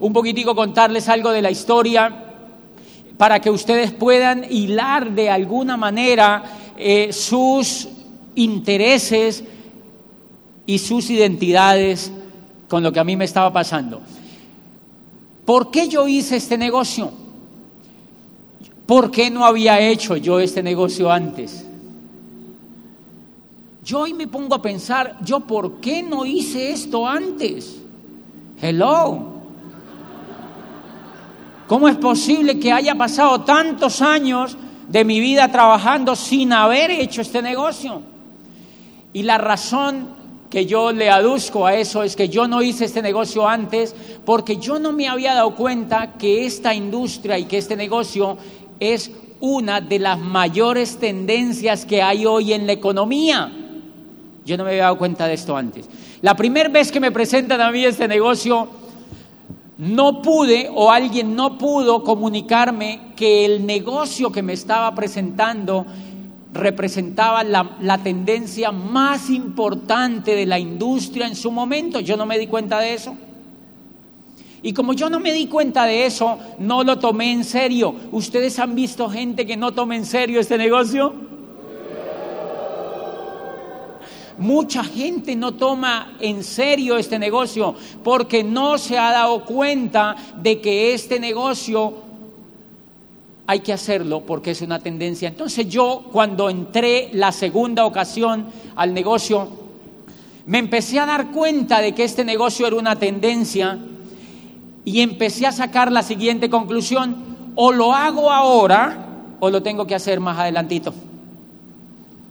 un poquitico contarles algo de la historia para que ustedes puedan hilar de alguna manera eh, sus intereses y sus identidades con lo que a mí me estaba pasando. ¿Por qué yo hice este negocio? ¿Por qué no había hecho yo este negocio antes? Yo hoy me pongo a pensar, ¿yo por qué no hice esto antes? Hello. ¿Cómo es posible que haya pasado tantos años de mi vida trabajando sin haber hecho este negocio? Y la razón que yo le aduzco a eso es que yo no hice este negocio antes porque yo no me había dado cuenta que esta industria y que este negocio es una de las mayores tendencias que hay hoy en la economía. Yo no me había dado cuenta de esto antes. La primera vez que me presentan a mí este negocio, no pude o alguien no pudo comunicarme que el negocio que me estaba presentando representaba la, la, tendencia más importante de la industria en su momento. Yo no me di cuenta de eso. Y como yo no me di cuenta de eso, no lo tomé en serio. ¿Ustedes han visto gente que no toma en serio este negocio? Mucha gente no toma en serio este negocio porque no se ha dado cuenta de que este negocio hay que hacerlo porque es una tendencia. Entonces yo cuando entré la segunda ocasión al negocio, me empecé a dar cuenta de que este negocio era una tendencia y empecé a sacar la siguiente conclusión, o lo hago ahora o lo tengo que hacer más adelantito.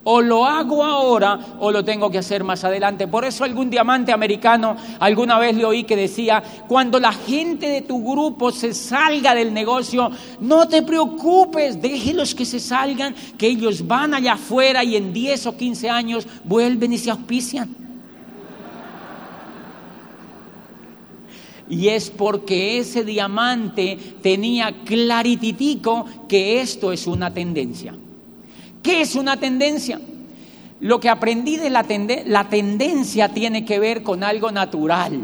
O lo hago ahora o lo tengo que hacer más adelante. Por eso algún diamante americano alguna vez le oí que decía, cuando la gente de tu grupo se salga del negocio, no te preocupes, déjelos que se salgan, que ellos van allá afuera y en 10 o 15 años vuelven y se auspician. Y es porque ese diamante tenía clarititico que esto es una tendencia. ¿Qué es una tendencia? Lo que aprendí de la, la tendencia tiene que ver con algo natural.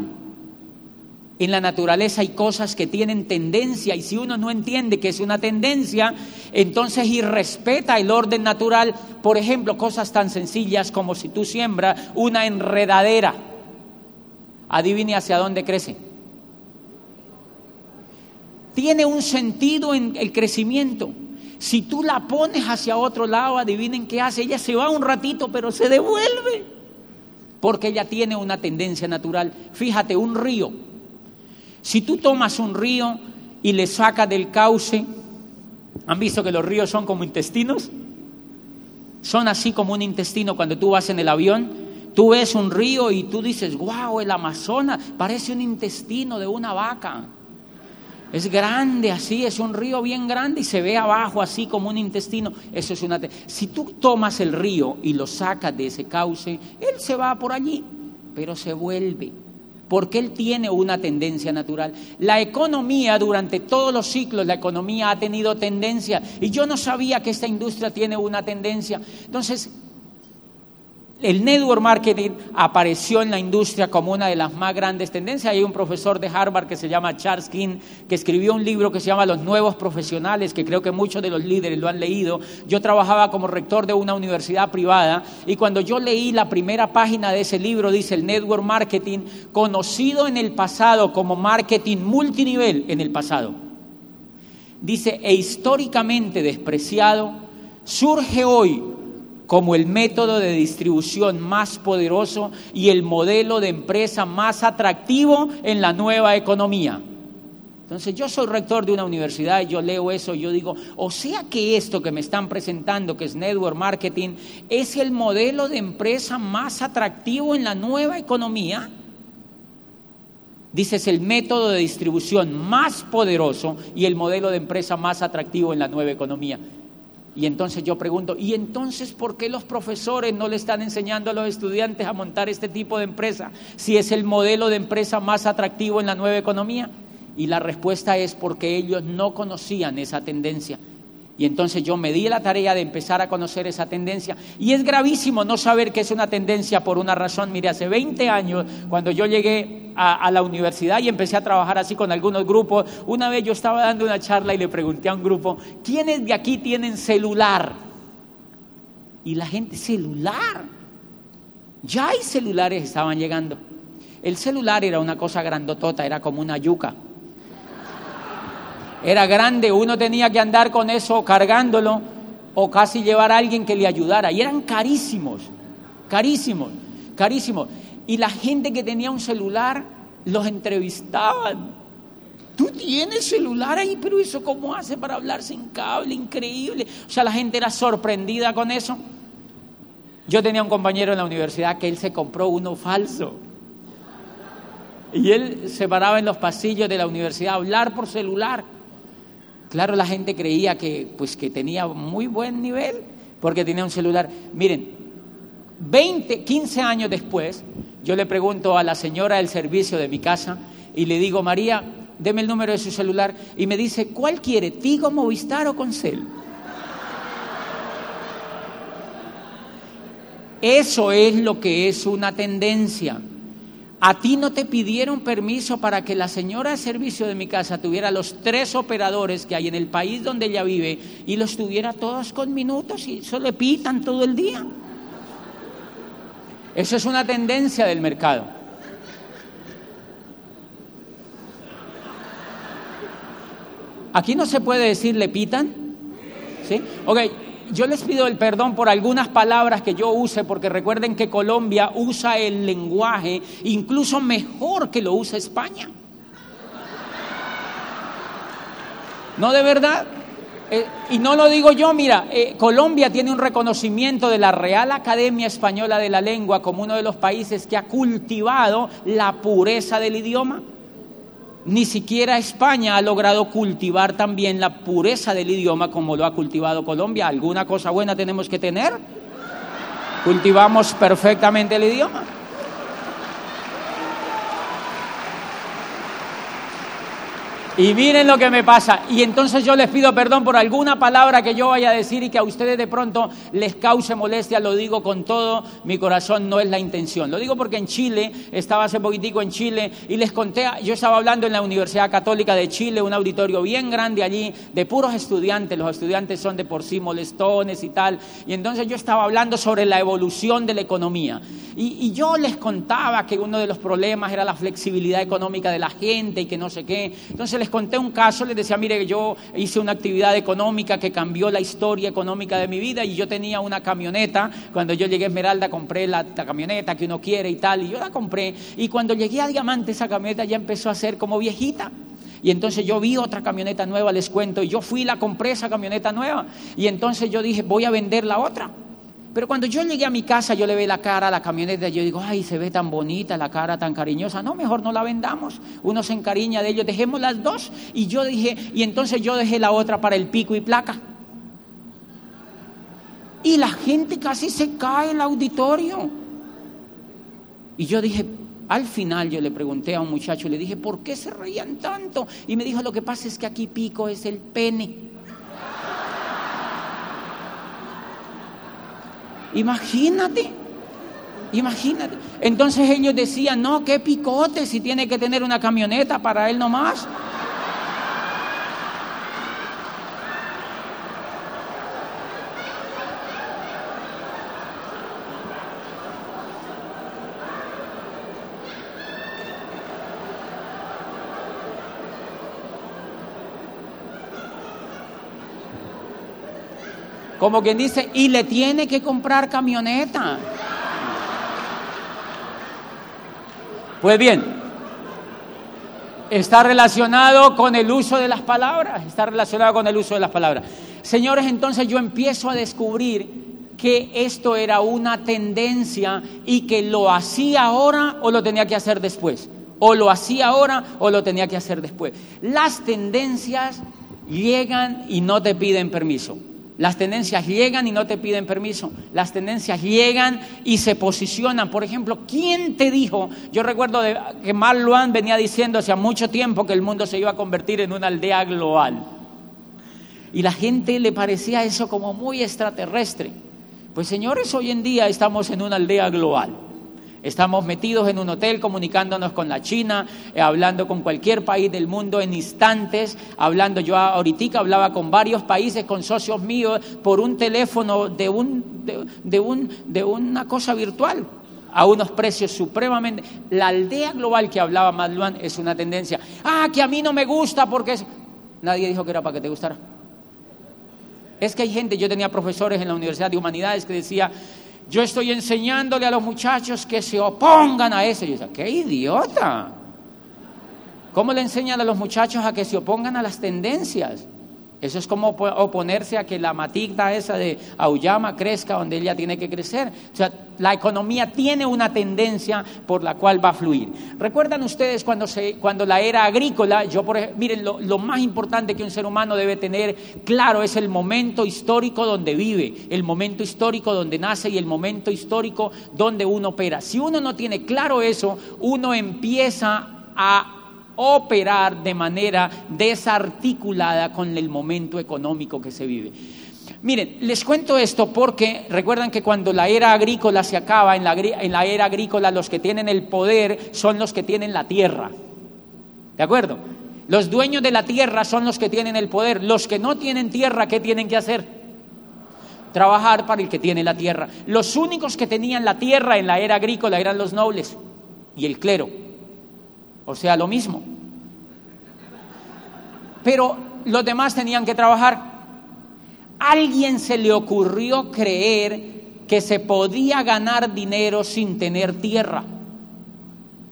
En la naturaleza hay cosas que tienen tendencia y si uno no entiende que es una tendencia, entonces irrespeta el orden natural. Por ejemplo, cosas tan sencillas como si tú siembras una enredadera, adivine hacia dónde crece. Tiene un sentido en el crecimiento. Si tú la pones hacia otro lado, adivinen qué hace. Ella se va un ratito, pero se devuelve. Porque ella tiene una tendencia natural. Fíjate, un río. Si tú tomas un río y le sacas del cauce, ¿han visto que los ríos son como intestinos? Son así como un intestino cuando tú vas en el avión. Tú ves un río y tú dices, wow, el Amazonas parece un intestino de una vaca. Es grande así, es un río bien grande y se ve abajo así como un intestino. Eso es una. Si tú tomas el río y lo sacas de ese cauce, él se va por allí, pero se vuelve. Porque él tiene una tendencia natural. La economía, durante todos los ciclos, la economía ha tenido tendencia. Y yo no sabía que esta industria tiene una tendencia. Entonces, el network marketing apareció en la industria como una de las más grandes tendencias. Hay un profesor de Harvard que se llama Charles King, que escribió un libro que se llama Los Nuevos Profesionales, que creo que muchos de los líderes lo han leído. Yo trabajaba como rector de una universidad privada y cuando yo leí la primera página de ese libro, dice el network marketing, conocido en el pasado como marketing multinivel en el pasado. Dice, e históricamente despreciado, surge hoy como el método de distribución más poderoso y el modelo de empresa más atractivo en la nueva economía. Entonces yo soy rector de una universidad y yo leo eso y yo digo, o sea que esto que me están presentando, que es Network Marketing, es el modelo de empresa más atractivo en la nueva economía. Dices el método de distribución más poderoso y el modelo de empresa más atractivo en la nueva economía. Y entonces yo pregunto, ¿y entonces por qué los profesores no le están enseñando a los estudiantes a montar este tipo de empresa si es el modelo de empresa más atractivo en la nueva economía? Y la respuesta es porque ellos no conocían esa tendencia. Y entonces yo me di la tarea de empezar a conocer esa tendencia. Y es gravísimo no saber que es una tendencia por una razón. Mire, hace 20 años, cuando yo llegué a, la universidad y empecé a trabajar así con algunos grupos, una vez yo estaba dando una charla y le pregunté a un grupo, ¿quiénes de aquí tienen celular? Y la gente, celular. Ya hay celulares, estaban llegando. El celular era una cosa grandotota, era como una yuca era grande, uno tenía que andar con eso cargándolo o casi llevar a alguien que le ayudara. Y eran carísimos, carísimos, carísimos. Y la gente que tenía un celular los entrevistaban. Tú tienes celular ahí, pero eso cómo hace para hablar sin cable, increíble. O sea, la gente era sorprendida con eso. Yo tenía un compañero en la universidad que él se compró uno falso. Y él se paraba en los pasillos de la universidad a hablar por celular. Claro, la gente creía que, pues, que tenía muy buen nivel porque tenía un celular. Miren, 20, 15 años después, yo le pregunto a la señora del servicio de mi casa y le digo, María, deme el número de su celular y me dice, ¿cuál quiere? ¿Tigo, Movistar o Concel? Eso es lo que es una tendencia. A ti no te pidieron permiso para que la señora de servicio de mi casa tuviera los tres operadores que hay en el país donde ella vive y los tuviera todos con minutos y eso le pitan todo el día. Eso es una tendencia del mercado. Aquí no se puede decir le pitan. ¿Sí? Ok, yo les pido el perdón por algunas palabras que yo use, porque recuerden que Colombia usa el lenguaje incluso mejor que lo usa España. ¿No de verdad? Eh, y no lo digo yo, mira, eh, Colombia tiene un reconocimiento de la Real Academia Española de la Lengua como uno de los países que ha cultivado la pureza del idioma. Ni siquiera España ha logrado cultivar también la pureza del idioma como lo ha cultivado Colombia. ¿Alguna cosa buena tenemos que tener? Cultivamos perfectamente el idioma. Y miren lo que me pasa. Y entonces yo les pido perdón por alguna palabra que yo vaya a decir y que a ustedes de pronto les cause molestia. Lo digo con todo mi corazón, no es la intención. Lo digo porque en Chile, estaba hace poquitico en Chile y les conté, yo estaba hablando en la Universidad Católica de Chile, un auditorio bien grande allí, de puros estudiantes. Los estudiantes son de por sí molestones y tal. Y entonces yo estaba hablando sobre la evolución de la economía. Y, y yo les contaba que uno de los problemas era la flexibilidad económica de la gente y que no sé qué. Entonces les conté un caso, les decía, mire, yo hice una actividad económica que cambió la historia económica de mi vida y yo tenía una camioneta. Cuando yo llegué a Esmeralda compré la, camioneta que uno quiere y tal, y yo la compré. Y cuando llegué a Diamante, esa camioneta ya empezó a ser como viejita. Y entonces yo vi otra camioneta nueva, les cuento, y yo fui y la compré esa camioneta nueva. Y entonces yo dije, voy a vender la otra. Pero cuando yo llegué a mi casa, yo le ve la cara a la camioneta yo digo, ay, se ve tan bonita, la cara tan cariñosa. No, mejor no la vendamos. Uno se encariña de ellos, dejemos las dos. Y yo dije, y entonces yo dejé la otra para el pico y placa. Y la gente casi se cae en el auditorio. Y yo dije, al final yo le pregunté a un muchacho, le dije, ¿por qué se reían tanto? Y me dijo, lo que pasa es que aquí pico es el pene. Imagínate, imagínate. Entonces ellos decían, no, qué picote si tiene que tener una camioneta para él nomás. Como quien dice, y le tiene que comprar camioneta. Pues bien, está relacionado con el uso de las palabras, está relacionado con el uso de las palabras. Señores, entonces yo empiezo a descubrir que esto era una tendencia y que lo hacía ahora o lo tenía que hacer después. O lo hacía ahora o lo tenía que hacer después. Las tendencias llegan y no te piden permiso. Las tendencias llegan y no te piden permiso. Las tendencias llegan y se posicionan. Por ejemplo, ¿quién te dijo? Yo recuerdo que Mark venía diciendo hace mucho tiempo que el mundo se iba a convertir en una aldea global. Y la gente le parecía eso como muy extraterrestre. Pues señores, hoy en día estamos en una aldea global. Estamos metidos en un hotel comunicándonos con la China, eh, hablando con cualquier país del mundo en instantes, hablando yo ahorita hablaba con varios países, con socios míos, por un teléfono de, un, de, un, de una cosa virtual a unos precios supremamente... La aldea global que hablaba Madluan es una tendencia. Ah, que a mí no me gusta porque Nadie dijo que era para que te gustara. Es que hay gente, yo tenía profesores en la Universidad de Humanidades que decía, yo estoy enseñándole a los muchachos que se opongan a eso. Yo decía, qué idiota. ¿Cómo le enseñan a los muchachos a que se opongan a las tendencias? Eso es como oponerse a que la matigda esa de Auyama crezca donde ella tiene que crecer. O sea, la economía tiene una tendencia por la cual va a fluir. ¿Recuerdan ustedes cuando, se, cuando la era agrícola? Yo, por miren, lo, lo más importante que un ser humano debe tener claro es el momento histórico donde vive, el momento histórico donde nace y el momento histórico donde uno opera. Si uno no tiene claro eso, uno empieza a operar de manera desarticulada con el momento económico que se vive. Miren, les cuento esto porque recuerdan que cuando la era agrícola se acaba, en la, en la era agrícola los que tienen el poder son los que tienen la tierra. ¿De acuerdo? Los dueños de la tierra son los que tienen el poder. Los que no tienen tierra, ¿qué tienen que hacer? Trabajar para el que tiene la tierra. Los únicos que tenían la tierra en la era agrícola eran los nobles y el clero. O sea, lo mismo. Pero los demás tenían que trabajar. alguien se le ocurrió creer que se podía ganar dinero sin tener tierra.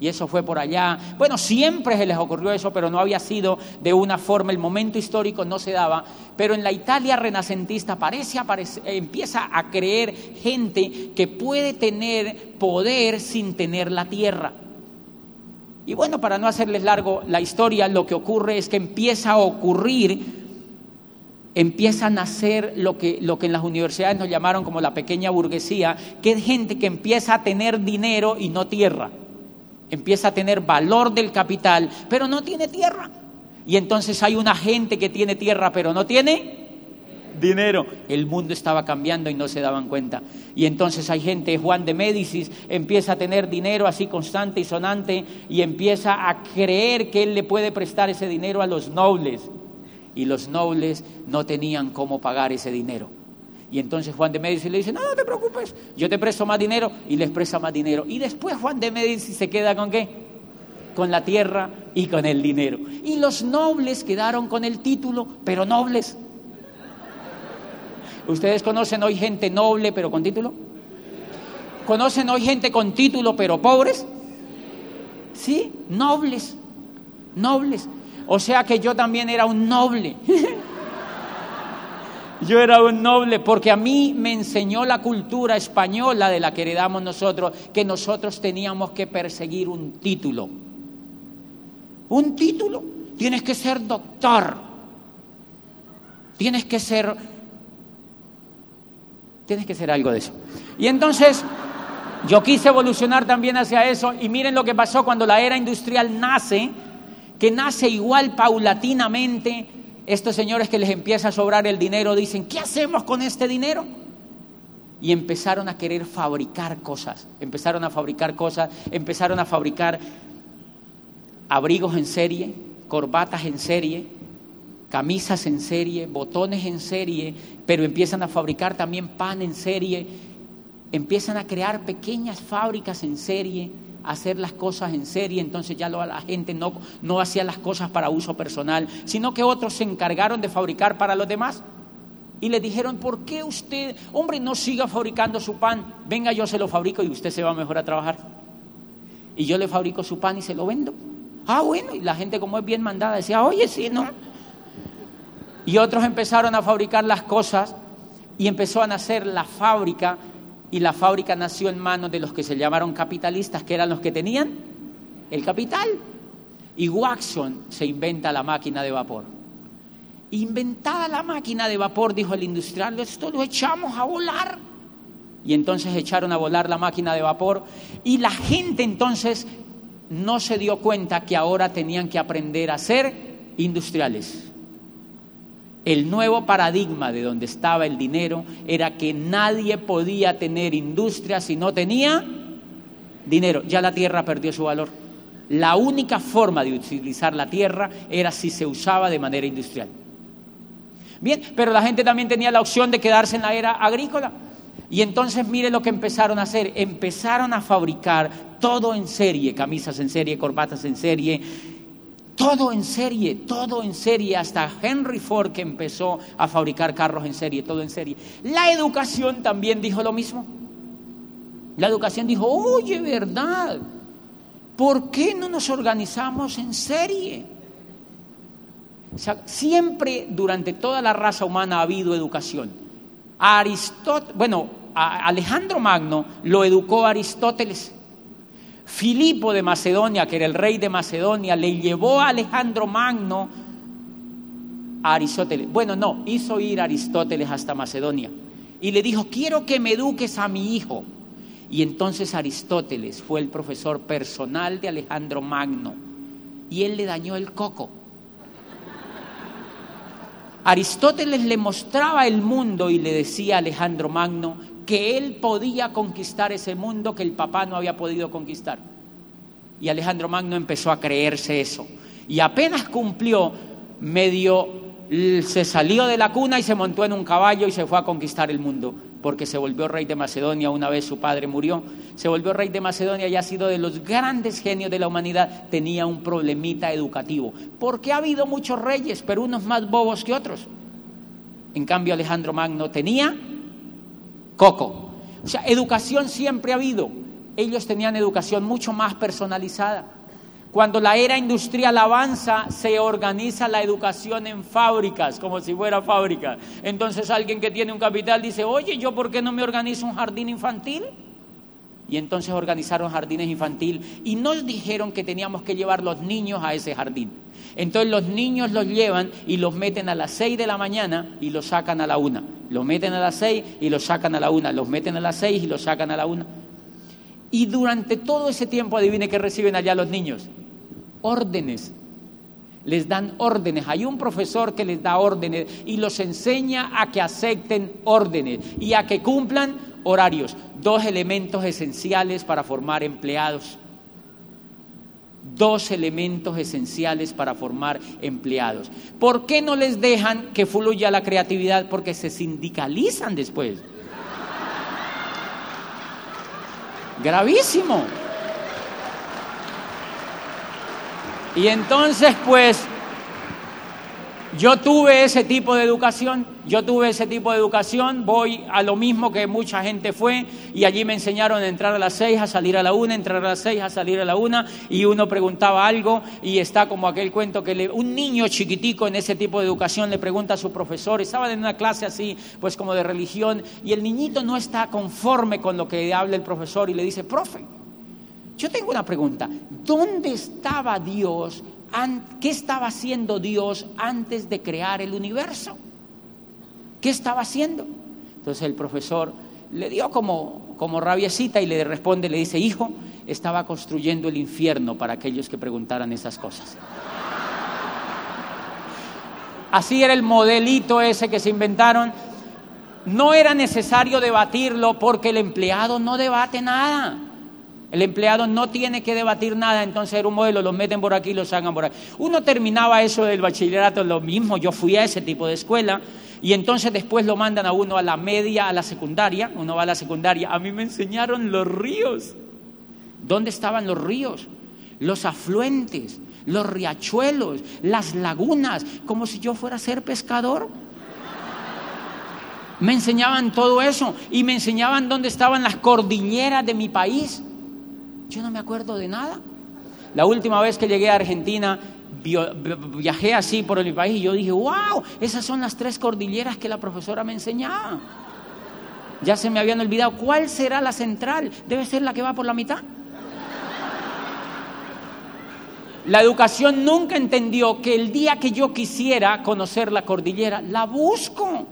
Y eso fue por allá. Bueno, siempre se les ocurrió eso, pero no había sido de una forma, el momento histórico no se daba. Pero en la Italia renacentista parece, empieza a creer gente que puede tener poder sin tener la tierra. Y bueno, para no hacerles largo la historia, lo que ocurre es que empieza a ocurrir, empieza a nacer lo que, lo que en las universidades nos llamaron como la pequeña burguesía, que es gente que empieza a tener dinero y no tierra. Empieza a tener valor del capital, pero no tiene tierra. Y entonces hay una gente que tiene tierra, pero no tiene dinero. El mundo estaba cambiando y no se daban cuenta. Y entonces hay gente, Juan de Médicis, empieza a tener dinero así constante y sonante y empieza a creer que él le puede prestar ese dinero a los nobles. Y los nobles no tenían cómo pagar ese dinero. Y entonces Juan de Médicis le dice, no, no te preocupes, yo te presto más dinero y les presta más dinero. Y después Juan de Médicis se queda con qué? Con la tierra y con el dinero. Y los nobles quedaron con el título, pero nobles ¿Ustedes conocen hoy gente noble pero con título? ¿Conocen hoy gente con título pero pobres? Sí, nobles, nobles. O sea que yo también era un noble. yo era un noble porque a mí me enseñó la cultura española de la que heredamos nosotros, que nosotros teníamos que perseguir un título. Un título. Tienes que ser doctor. Tienes que ser Tienes que ser algo de eso. Y entonces yo quise evolucionar también hacia eso y miren lo que pasó cuando la era industrial nace, que nace igual paulatinamente. Estos señores que les empieza a sobrar el dinero dicen, ¿qué hacemos con este dinero? Y empezaron a querer fabricar cosas, empezaron a fabricar cosas, empezaron a fabricar abrigos en serie, corbatas en serie, camisas en serie, botones en serie, pero empiezan a fabricar también pan en serie, empiezan a crear pequeñas fábricas en serie, hacer las cosas en serie, entonces ya la gente no, no hacía las cosas para uso personal, sino que otros se encargaron de fabricar para los demás. Y le dijeron, ¿por qué usted, hombre, no siga fabricando su pan? Venga, yo se lo fabrico y usted se va mejor a trabajar. Y yo le fabrico su pan y se lo vendo. Ah, bueno, y la gente como es bien mandada decía, oye, sí, no, y otros empezaron a fabricar las cosas y empezó a nacer la fábrica y la fábrica nació en manos de los que se llamaron capitalistas, que eran los que tenían el capital. Y Watson se inventa la máquina de vapor. Inventada la máquina de vapor, dijo el industrial, esto lo echamos a volar. Y entonces echaron a volar la máquina de vapor y la gente entonces no se dio cuenta que ahora tenían que aprender a ser industriales El nuevo paradigma de donde estaba el dinero era que nadie podía tener industria si no tenía dinero. Ya la tierra perdió su valor. La única forma de utilizar la tierra era si se usaba de manera industrial. Bien, pero la gente también tenía la opción de quedarse en la era agrícola. Y entonces mire lo que empezaron a hacer. Empezaron a fabricar todo en serie, camisas en serie, corbatas en serie, todo en serie, todo en serie, hasta Henry Ford que empezó a fabricar carros en serie, todo en serie. La educación también dijo lo mismo. La educación dijo, oye, ¿verdad? ¿Por qué no nos organizamos en serie? siempre durante toda la raza humana ha habido educación. Aristóteles, bueno, a Alejandro Magno lo educó Aristóteles. Filipo de Macedonia, que era el rey de Macedonia, le llevó a Alejandro Magno a Aristóteles. Bueno, no, hizo ir a Aristóteles hasta Macedonia y le dijo, quiero que me eduques a mi hijo. Y entonces Aristóteles fue el profesor personal de Alejandro Magno y él le dañó el coco. Aristóteles le mostraba el mundo y le decía a Alejandro Magno que él podía conquistar ese mundo que el papá no había podido conquistar. Y Alejandro Magno empezó a creerse eso. Y apenas cumplió, medio se salió de la cuna y se montó en un caballo y se fue a conquistar el mundo, porque se volvió rey de Macedonia una vez su padre murió. Se volvió rey de Macedonia y ha sido de los grandes genios de la humanidad. Tenía un problemita educativo, porque ha habido muchos reyes, pero unos más bobos que otros. En cambio, Alejandro Magno tenía coco. O sea, educación siempre ha habido. Ellos tenían educación mucho más personalizada. Cuando la era industrial avanza, se organiza la educación en fábricas, como si fuera fábrica. Entonces alguien que tiene un capital dice, oye, ¿yo por qué no me organizo un jardín infantil? Y entonces organizaron jardines infantil y nos dijeron que teníamos que llevar los niños a ese jardín. Entonces los niños los llevan y los meten a las 6 de la mañana y los sacan a la una. Los meten a las 6 y los sacan a la una. Los meten a las 6 y los sacan a la una. Y durante todo ese tiempo, adivine qué reciben allá los niños. Órdenes. Les dan órdenes. Hay un profesor que les da órdenes y los enseña a que acepten órdenes y a que cumplan horarios. Dos elementos esenciales para formar empleados dos elementos esenciales para formar empleados. ¿Por qué no les dejan que fluya la creatividad? Porque se sindicalizan después. Gravísimo. Y entonces, pues, yo tuve ese tipo de educación, yo tuve ese tipo de educación, voy a lo mismo que mucha gente fue y allí me enseñaron a entrar a las seis, a salir a la una, entrar a las seis, a salir a la una y uno preguntaba algo y está como aquel cuento que un niño chiquitico en ese tipo de educación le pregunta a su profesor, estaba en una clase así, pues como de religión y el niñito no está conforme con lo que habla el profesor y le dice, profe, yo tengo una pregunta, ¿dónde estaba Dios ¿qué estaba haciendo Dios antes de crear el universo? ¿Qué estaba haciendo? Entonces el profesor le dio como, como rabiecita y le responde, le dice, hijo, estaba construyendo el infierno para aquellos que preguntaran esas cosas. Así era el modelito ese que se inventaron. No era necesario debatirlo porque el empleado no debate nada. El empleado no tiene que debatir nada, entonces era un modelo, los meten por aquí los sacan por aquí. Uno terminaba eso del bachillerato, lo mismo, yo fui a ese tipo de escuela, y entonces después lo mandan a uno a la media, a la secundaria, uno va a la secundaria. A mí me enseñaron los ríos. ¿Dónde estaban los ríos? Los afluentes, los riachuelos, las lagunas, como si yo fuera a ser pescador. Me enseñaban todo eso y me enseñaban dónde estaban las cordilleras de mi país. Yo no me acuerdo de nada. La última vez que llegué a Argentina, viajé así por el país y yo dije, wow, esas son las tres cordilleras que la profesora me enseñaba. Ya se me habían olvidado. ¿Cuál será la central? ¿Debe ser la que va por la mitad? La educación nunca entendió que el día que yo quisiera conocer la cordillera, la busco.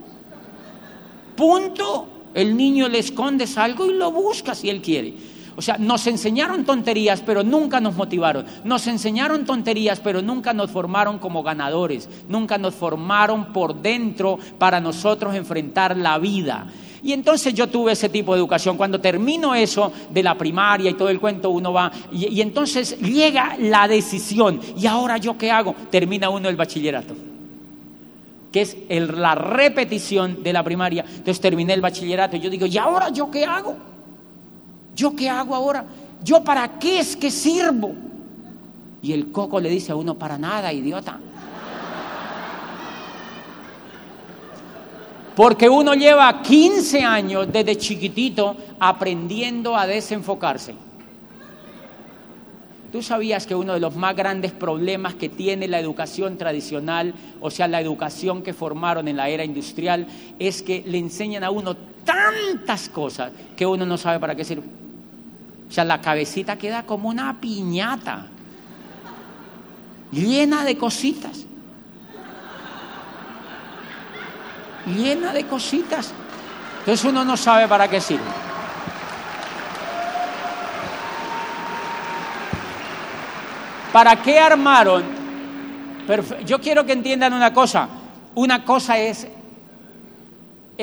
Punto. El niño le escondes algo y lo busca si él quiere. O sea, nos enseñaron tonterías, pero nunca nos motivaron. Nos enseñaron tonterías, pero nunca nos formaron como ganadores. Nunca nos formaron por dentro para nosotros enfrentar la vida. Y entonces yo tuve ese tipo de educación. Cuando termino eso de la primaria y todo el cuento, uno va. Y, entonces llega la decisión. ¿Y ahora yo qué hago? Termina uno el bachillerato que es la repetición de la primaria. Entonces terminé el bachillerato y yo digo, ¿y ahora yo qué hago? ¿Yo qué hago ahora? ¿Yo para qué es que sirvo? Y el coco le dice a uno, para nada, idiota. Porque uno lleva 15 años desde chiquitito aprendiendo a desenfocarse. ¿Tú sabías que uno de los más grandes problemas que tiene la educación tradicional, o sea, la educación que formaron en la era industrial, es que le enseñan a uno tantas cosas que uno no sabe para qué sirve? O sea, la cabecita queda como una piñata, llena de cositas. Llena de cositas. Entonces uno no sabe para qué sirve. ¿Para qué armaron? Yo quiero que entiendan una cosa. Una cosa es,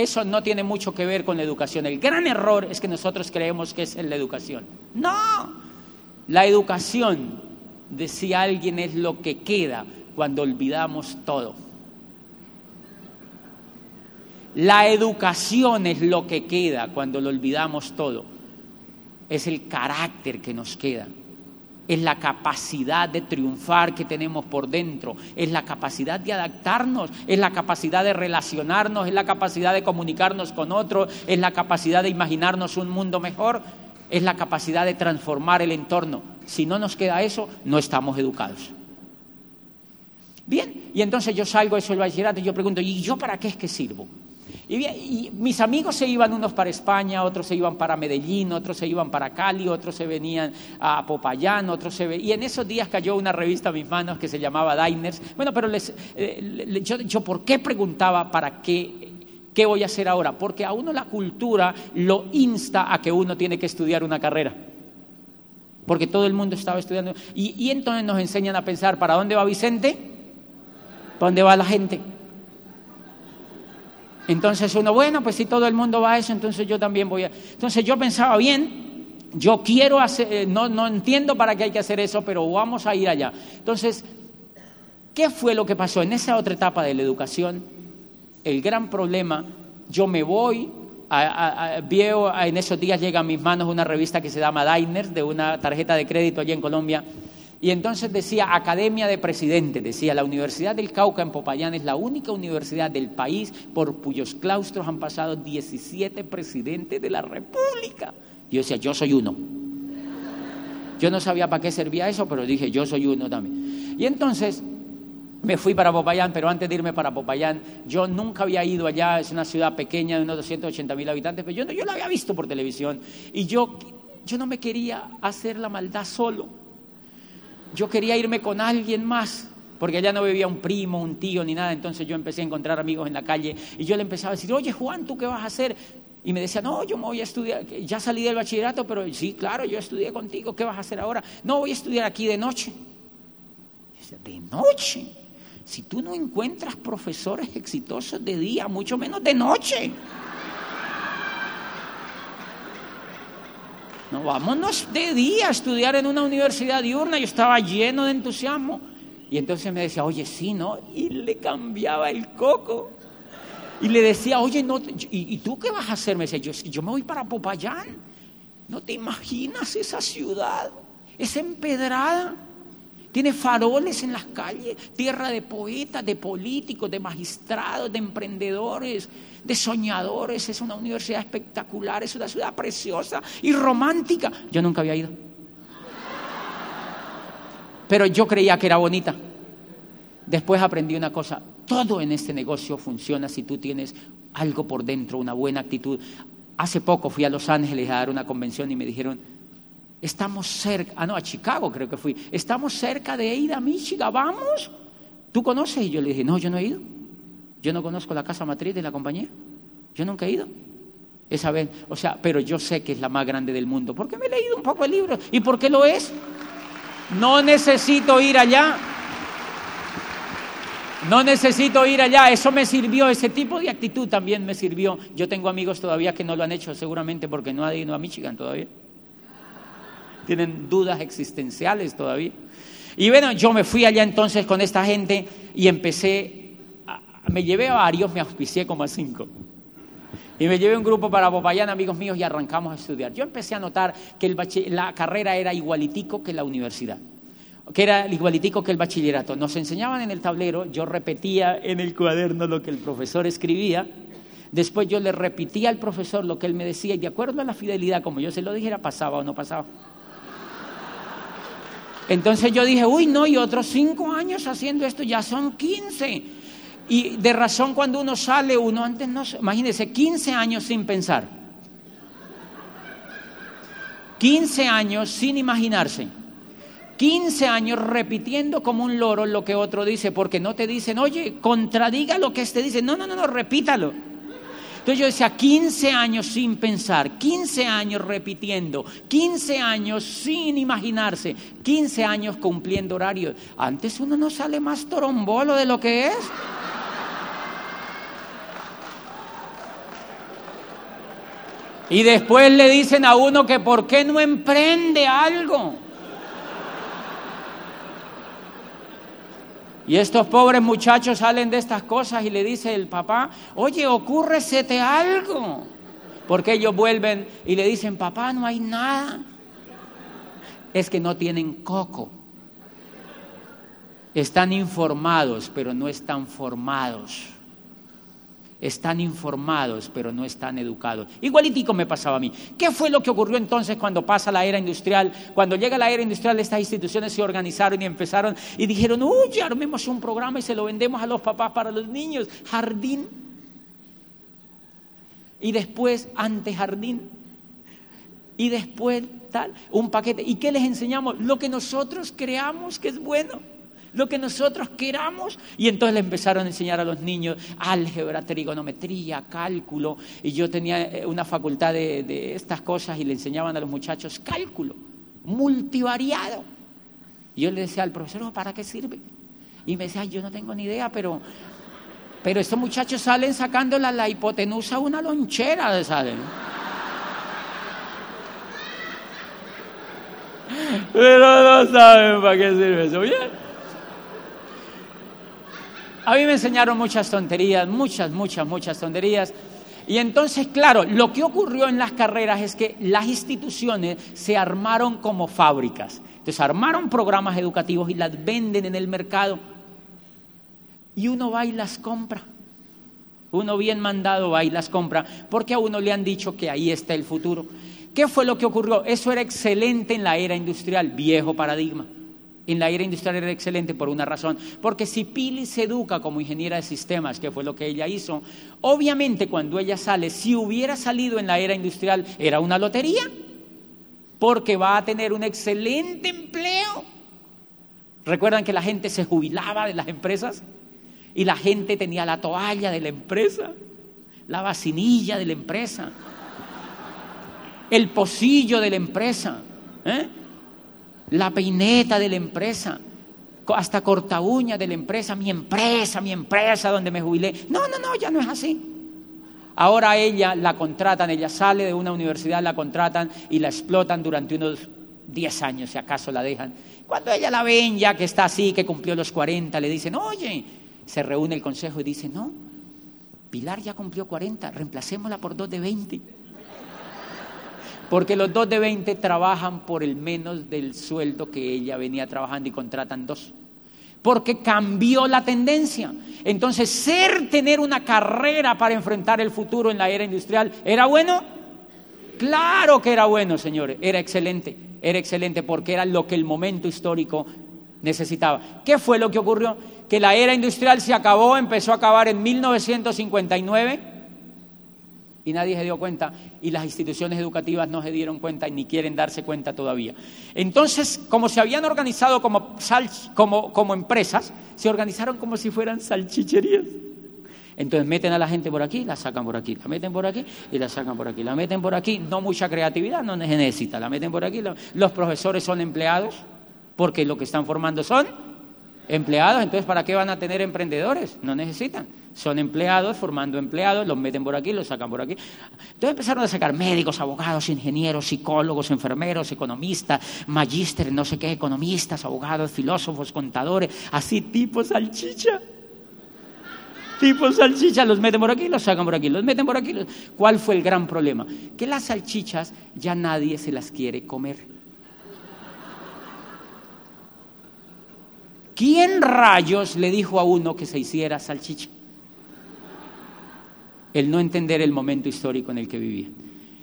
eso no tiene mucho que ver con la educación. El gran error es que nosotros creemos que es en la educación. No, la educación, decía alguien, es lo que queda cuando olvidamos todo. La educación es lo que queda cuando lo olvidamos todo. Es el carácter que nos queda es la capacidad de triunfar que tenemos por dentro, es la capacidad de adaptarnos, es la capacidad de relacionarnos, es la capacidad de comunicarnos con otros, es la capacidad de imaginarnos un mundo mejor, es la capacidad de transformar el entorno. Si no nos queda eso, no estamos educados. Bien, y entonces yo salgo de eso del bachillerato y yo pregunto, ¿y yo para qué es que sirvo? Y, mis amigos se iban unos para España, otros se iban para Medellín, otros se iban para Cali, otros se venían a Popayán, otros se Y en esos días cayó una revista a mis manos que se llamaba Diners. Bueno, pero les, eh, yo, yo, ¿por qué preguntaba para qué? ¿Qué voy a hacer ahora? Porque a uno la cultura lo insta a que uno tiene que estudiar una carrera. Porque todo el mundo estaba estudiando. Y, y entonces nos enseñan a pensar, ¿para dónde va Vicente? ¿Para dónde va la gente? Entonces uno, bueno, pues si todo el mundo va a eso, entonces yo también voy a... Entonces yo pensaba, bien, yo quiero hacer, eh, no, no entiendo para qué hay que hacer eso, pero vamos a ir allá. Entonces, ¿qué fue lo que pasó en esa otra etapa de la educación? El gran problema, yo me voy, a, veo, en esos días llega a mis manos una revista que se llama Diners, de una tarjeta de crédito allí en Colombia, y entonces decía Academia de Presidentes, decía, la Universidad del Cauca en Popayán es la única universidad del país por cuyos claustros han pasado 17 presidentes de la República. Yo decía, yo soy uno. Yo no sabía para qué servía eso, pero dije, yo soy uno también. Y entonces me fui para Popayán, pero antes de irme para Popayán, yo nunca había ido allá, es una ciudad pequeña de unos 280 mil habitantes, pero yo, yo la había visto por televisión y yo, yo no me quería hacer la maldad solo yo quería irme con alguien más, porque allá no vivía un primo, un tío ni nada, entonces yo empecé a encontrar amigos en la calle y yo le empezaba a decir, oye Juan, ¿tú qué vas a hacer? Y me decía, no, yo me voy a estudiar, ya salí del bachillerato, pero sí, claro, yo estudié contigo, ¿qué vas a hacer ahora? No, voy a estudiar aquí de noche. de noche. Si tú no encuentras profesores exitosos de día, mucho menos de noche. No, vámonos de día a estudiar en una universidad diurna. Yo estaba lleno de entusiasmo. Y entonces me decía, oye, sí, ¿no? Y le cambiaba el coco. Y le decía, oye, no, ¿y, tú qué vas a hacer? Me decía, yo, yo me voy para Popayán. ¿No te imaginas esa ciudad? Es empedrada. Tiene faroles en las calles, tierra de poetas, de políticos, de magistrados, de emprendedores, de soñadores. Es una universidad espectacular, es una ciudad preciosa y romántica. Yo nunca había ido. Pero yo creía que era bonita. Después aprendí una cosa, todo en este negocio funciona si tú tienes algo por dentro, una buena actitud. Hace poco fui a Los Ángeles a dar una convención y me dijeron, estamos cerca, ah no, a Chicago creo que fui, estamos cerca de ir a Michigan, vamos. ¿Tú conoces? Y yo le dije, no, yo no he ido. Yo no conozco la casa matriz de la compañía. Yo nunca he ido. Esa vez, o sea, pero yo sé que es la más grande del mundo, porque me he leído un poco el libro. ¿Y por qué lo es? No necesito ir allá. No necesito ir allá, eso me sirvió, ese tipo de actitud también me sirvió. Yo tengo amigos todavía que no lo han hecho, seguramente porque no han ido a Michigan todavía. Tienen dudas existenciales todavía. Y bueno, yo me fui allá entonces con esta gente y empecé, me llevé a varios, me auspicié como a cinco. Y me llevé un grupo para Popayán, amigos míos, y arrancamos a estudiar. Yo empecé a notar que la carrera era igualitico que la universidad, que era igualitico que el bachillerato. Nos enseñaban en el tablero, yo repetía en el cuaderno lo que el profesor escribía, después yo le repetía al profesor lo que él me decía, y de acuerdo a la fidelidad, como yo se lo dijera, pasaba o no pasaba. Entonces yo dije, uy, no, y otros cinco años haciendo esto, ya son quince. Y de razón cuando uno sale, uno antes no, imagínese, 15 años sin pensar. 15 años sin imaginarse. 15 años repitiendo como un loro lo que otro dice, porque no te dicen, oye, contradiga lo que este dice. No, no, no, no, repítalo. Entonces yo decía, 15 años sin pensar, 15 años repitiendo, 15 años sin imaginarse, 15 años cumpliendo horarios. Antes uno no sale más torombolo de lo que es. Y después le dicen a uno que por qué no emprende algo. Y estos pobres muchachos salen de estas cosas y le dice el papá, oye, ocúrresete algo. Porque ellos vuelven y le dicen, papá, no hay nada. Es que no tienen coco. Están informados, pero no están formados están informados, pero no están educados. Igualitico me pasaba a mí. ¿Qué fue lo que ocurrió entonces cuando pasa la era industrial? Cuando llega la era industrial, estas instituciones se organizaron y empezaron y dijeron, uy, armemos un programa y se lo vendemos a los papás para los niños. Jardín. Y después, antejardín. Y después, tal, un paquete. ¿Y qué les enseñamos? Lo que nosotros creamos que es bueno lo que nosotros queramos. Y entonces le empezaron a enseñar a los niños álgebra, trigonometría, cálculo. Y yo tenía eh, una facultad de, estas cosas y le enseñaban a los muchachos cálculo, multivariado. Y yo le decía al profesor, oh, ¿para qué sirve? Y me decía, yo no tengo ni idea, pero, pero estos muchachos salen sacando la, hipotenusa a una lonchera, ¿salen? Pero no saben para qué sirve eso. Bien. A mí me enseñaron muchas tonterías, muchas, muchas, muchas tonterías. Y entonces, claro, lo que ocurrió en las carreras es que las instituciones se armaron como fábricas. Entonces, armaron programas educativos y las venden en el mercado. Y uno va y las compra. Uno bien mandado va y las compra porque a uno le han dicho que ahí está el futuro. ¿Qué fue lo que ocurrió? Eso era excelente en la era industrial, viejo paradigma en la era industrial era excelente por una razón, porque si Pili se educa como ingeniera de sistemas, que fue lo que ella hizo, obviamente cuando ella sale, si hubiera salido en la era industrial, era una lotería, porque va a tener un excelente empleo. ¿Recuerdan que la gente se jubilaba de las empresas? Y la gente tenía la toalla de la empresa, la vacinilla de la empresa, el pocillo de la empresa. ¿eh? La peineta de la empresa, hasta corta uña de la empresa, mi empresa, mi empresa donde me jubilé. No, no, no, ya no es así. Ahora ella la contratan, ella sale de una universidad, la contratan y la explotan durante unos 10 años, si acaso la dejan. Cuando ella la ven ya que está así, que cumplió los 40, le dicen, oye, se reúne el consejo y dice, no, Pilar ya cumplió 40, reemplacémosla por dos de 20. Porque los dos de 20 trabajan por el menos del sueldo que ella venía trabajando y contratan dos. Porque cambió la tendencia. Entonces, ser, tener una carrera para enfrentar el futuro en la era industrial, ¿era bueno? Claro que era bueno, señores. Era excelente. Era excelente porque era lo que el momento histórico necesitaba. ¿Qué fue lo que ocurrió? Que la era industrial se acabó, empezó a acabar en 1959 y nadie se dio cuenta y las instituciones educativas no se dieron cuenta y ni quieren darse cuenta todavía. Entonces, como se habían organizado como, como, como empresas, se organizaron como si fueran salchicherías. Entonces meten a la gente por aquí, la sacan por aquí, la meten por aquí y la sacan por aquí, la meten por aquí. No mucha creatividad, no necesita, la meten por aquí. Los profesores son empleados porque lo que están formando son empleados. Entonces, ¿para qué van a tener emprendedores? No necesitan. Son empleados formando empleados, los meten por aquí, los sacan por aquí. Entonces empezaron a sacar médicos, abogados, ingenieros, psicólogos, enfermeros, economistas, magísteres, no sé qué, economistas, abogados, filósofos, contadores, así tipo salchicha. Tipo salchicha, los meten por aquí, los sacan por aquí, los meten por aquí. ¿Cuál fue el gran problema? Que las salchichas ya nadie se las quiere comer. ¿Quién rayos le dijo a uno que se hiciera salchicha? El no entender el momento histórico en el que vivía.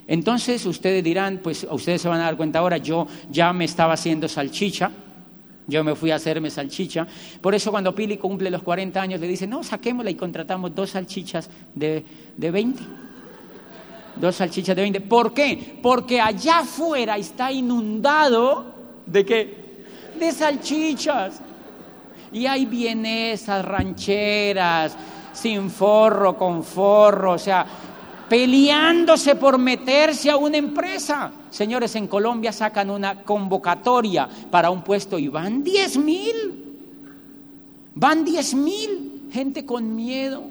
Entonces ustedes dirán, pues ustedes se van a dar cuenta ahora, yo ya me estaba haciendo salchicha, yo me fui a hacerme salchicha. Por eso cuando Pili cumple los 40 años le dice, no, saquémosla y contratamos dos salchichas de, de 20. Dos salchichas de 20. ¿Por qué? Porque allá afuera está inundado de qué? De salchichas. Y ahí vienen esas rancheras, sin forro, con forro, o sea, peleándose por meterse a una empresa. Señores, en Colombia sacan una convocatoria para un puesto y van 10 mil. Van 10 mil. Gente con miedo.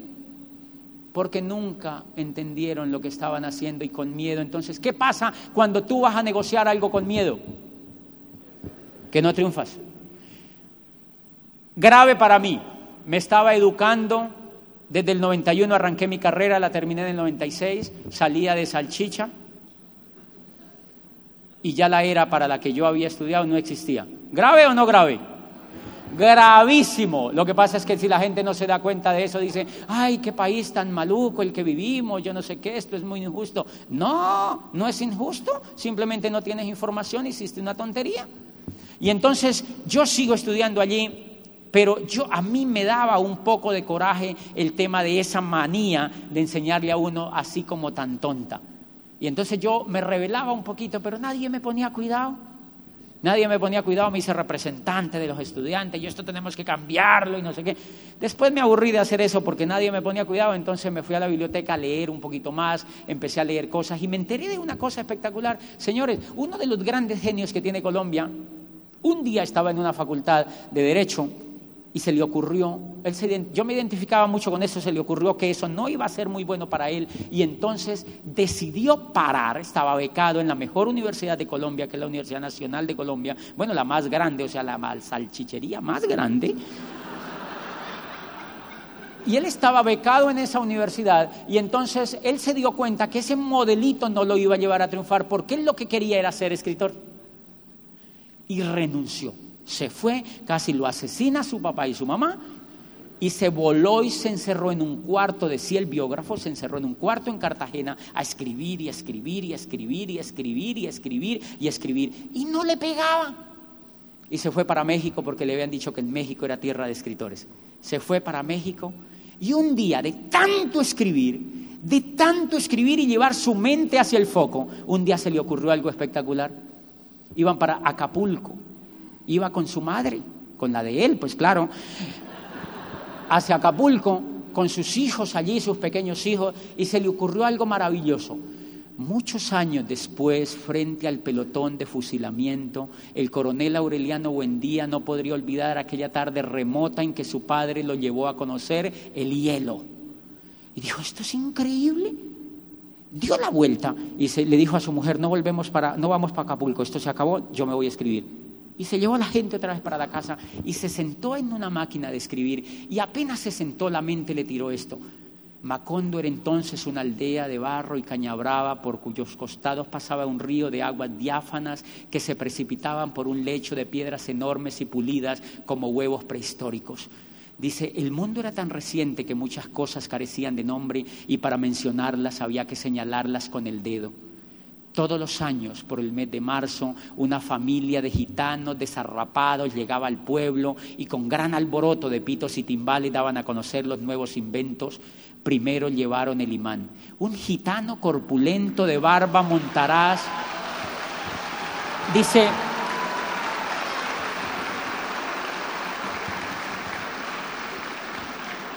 Porque nunca entendieron lo que estaban haciendo y con miedo. Entonces, ¿qué pasa cuando tú vas a negociar algo con miedo? Que no triunfas. Grave para mí. Me estaba educando desde el 91 arranqué mi carrera, la terminé en el 96, salía de salchicha y ya la era para la que yo había estudiado no existía. ¿Grave o no grave? Gravísimo. Lo que pasa es que si la gente no se da cuenta de eso, dice, ay, qué país tan maluco el que vivimos, yo no sé qué, esto es muy injusto. No, no es injusto, simplemente no tienes información, hiciste una tontería. Y entonces yo sigo estudiando allí pero yo a mí me daba un poco de coraje el tema de esa manía de enseñarle a uno así como tan tonta. Y entonces yo me revelaba un poquito, pero nadie me ponía cuidado. Nadie me ponía cuidado, me hice representante de los estudiantes, y esto tenemos que cambiarlo y no sé qué. Después me aburrí de hacer eso porque nadie me ponía cuidado, entonces me fui a la biblioteca a leer un poquito más, empecé a leer cosas y me enteré de una cosa espectacular. Señores, uno de los grandes genios que tiene Colombia, un día estaba en una facultad de Derecho y se le ocurrió, él yo me identificaba mucho con eso, se le ocurrió que eso no iba a ser muy bueno para él y entonces decidió parar, estaba becado en la mejor universidad de Colombia, que es la Universidad Nacional de Colombia, bueno, la más grande, o sea, la salchichería más grande. Y él estaba becado en esa universidad y entonces él se dio cuenta que ese modelito no lo iba a llevar a triunfar porque él lo que quería era ser escritor. Y renunció se fue, casi lo asesina su papá y su mamá, y se voló y se encerró en un cuarto, decía el biógrafo, se encerró en un cuarto en Cartagena a escribir y a escribir y a escribir y a escribir y a escribir y a escribir. Y no le pegaba. Y se fue para México porque le habían dicho que en México era tierra de escritores. Se fue para México y un día de tanto escribir, de tanto escribir y llevar su mente hacia el foco, un día se le ocurrió algo espectacular. Iban para Acapulco Iba con su madre, con la de él, pues claro, hacia Acapulco, con sus hijos allí, sus pequeños hijos, y se le ocurrió algo maravilloso. Muchos años después, frente al pelotón de fusilamiento, el coronel Aureliano Buendía no podría olvidar aquella tarde remota en que su padre lo llevó a conocer el hielo. Y dijo, esto es increíble. Dio la vuelta y se, le dijo a su mujer, no volvemos para, no vamos para Acapulco, esto se acabó, yo me voy a escribir. Y se llevó a la gente otra vez para la casa y se sentó en una máquina de escribir. Y apenas se sentó, la mente le tiró esto. Macondo era entonces una aldea de barro y caña brava por cuyos costados pasaba un río de aguas diáfanas que se precipitaban por un lecho de piedras enormes y pulidas como huevos prehistóricos. Dice, el mundo era tan reciente que muchas cosas carecían de nombre y para mencionarlas había que señalarlas con el dedo. Todos los años, por el mes de marzo, una familia de gitanos desarrapados llegaba al pueblo y con gran alboroto de pitos y timbales daban a conocer los nuevos inventos. Primero llevaron el imán. Un gitano corpulento de barba montaraz. Dice,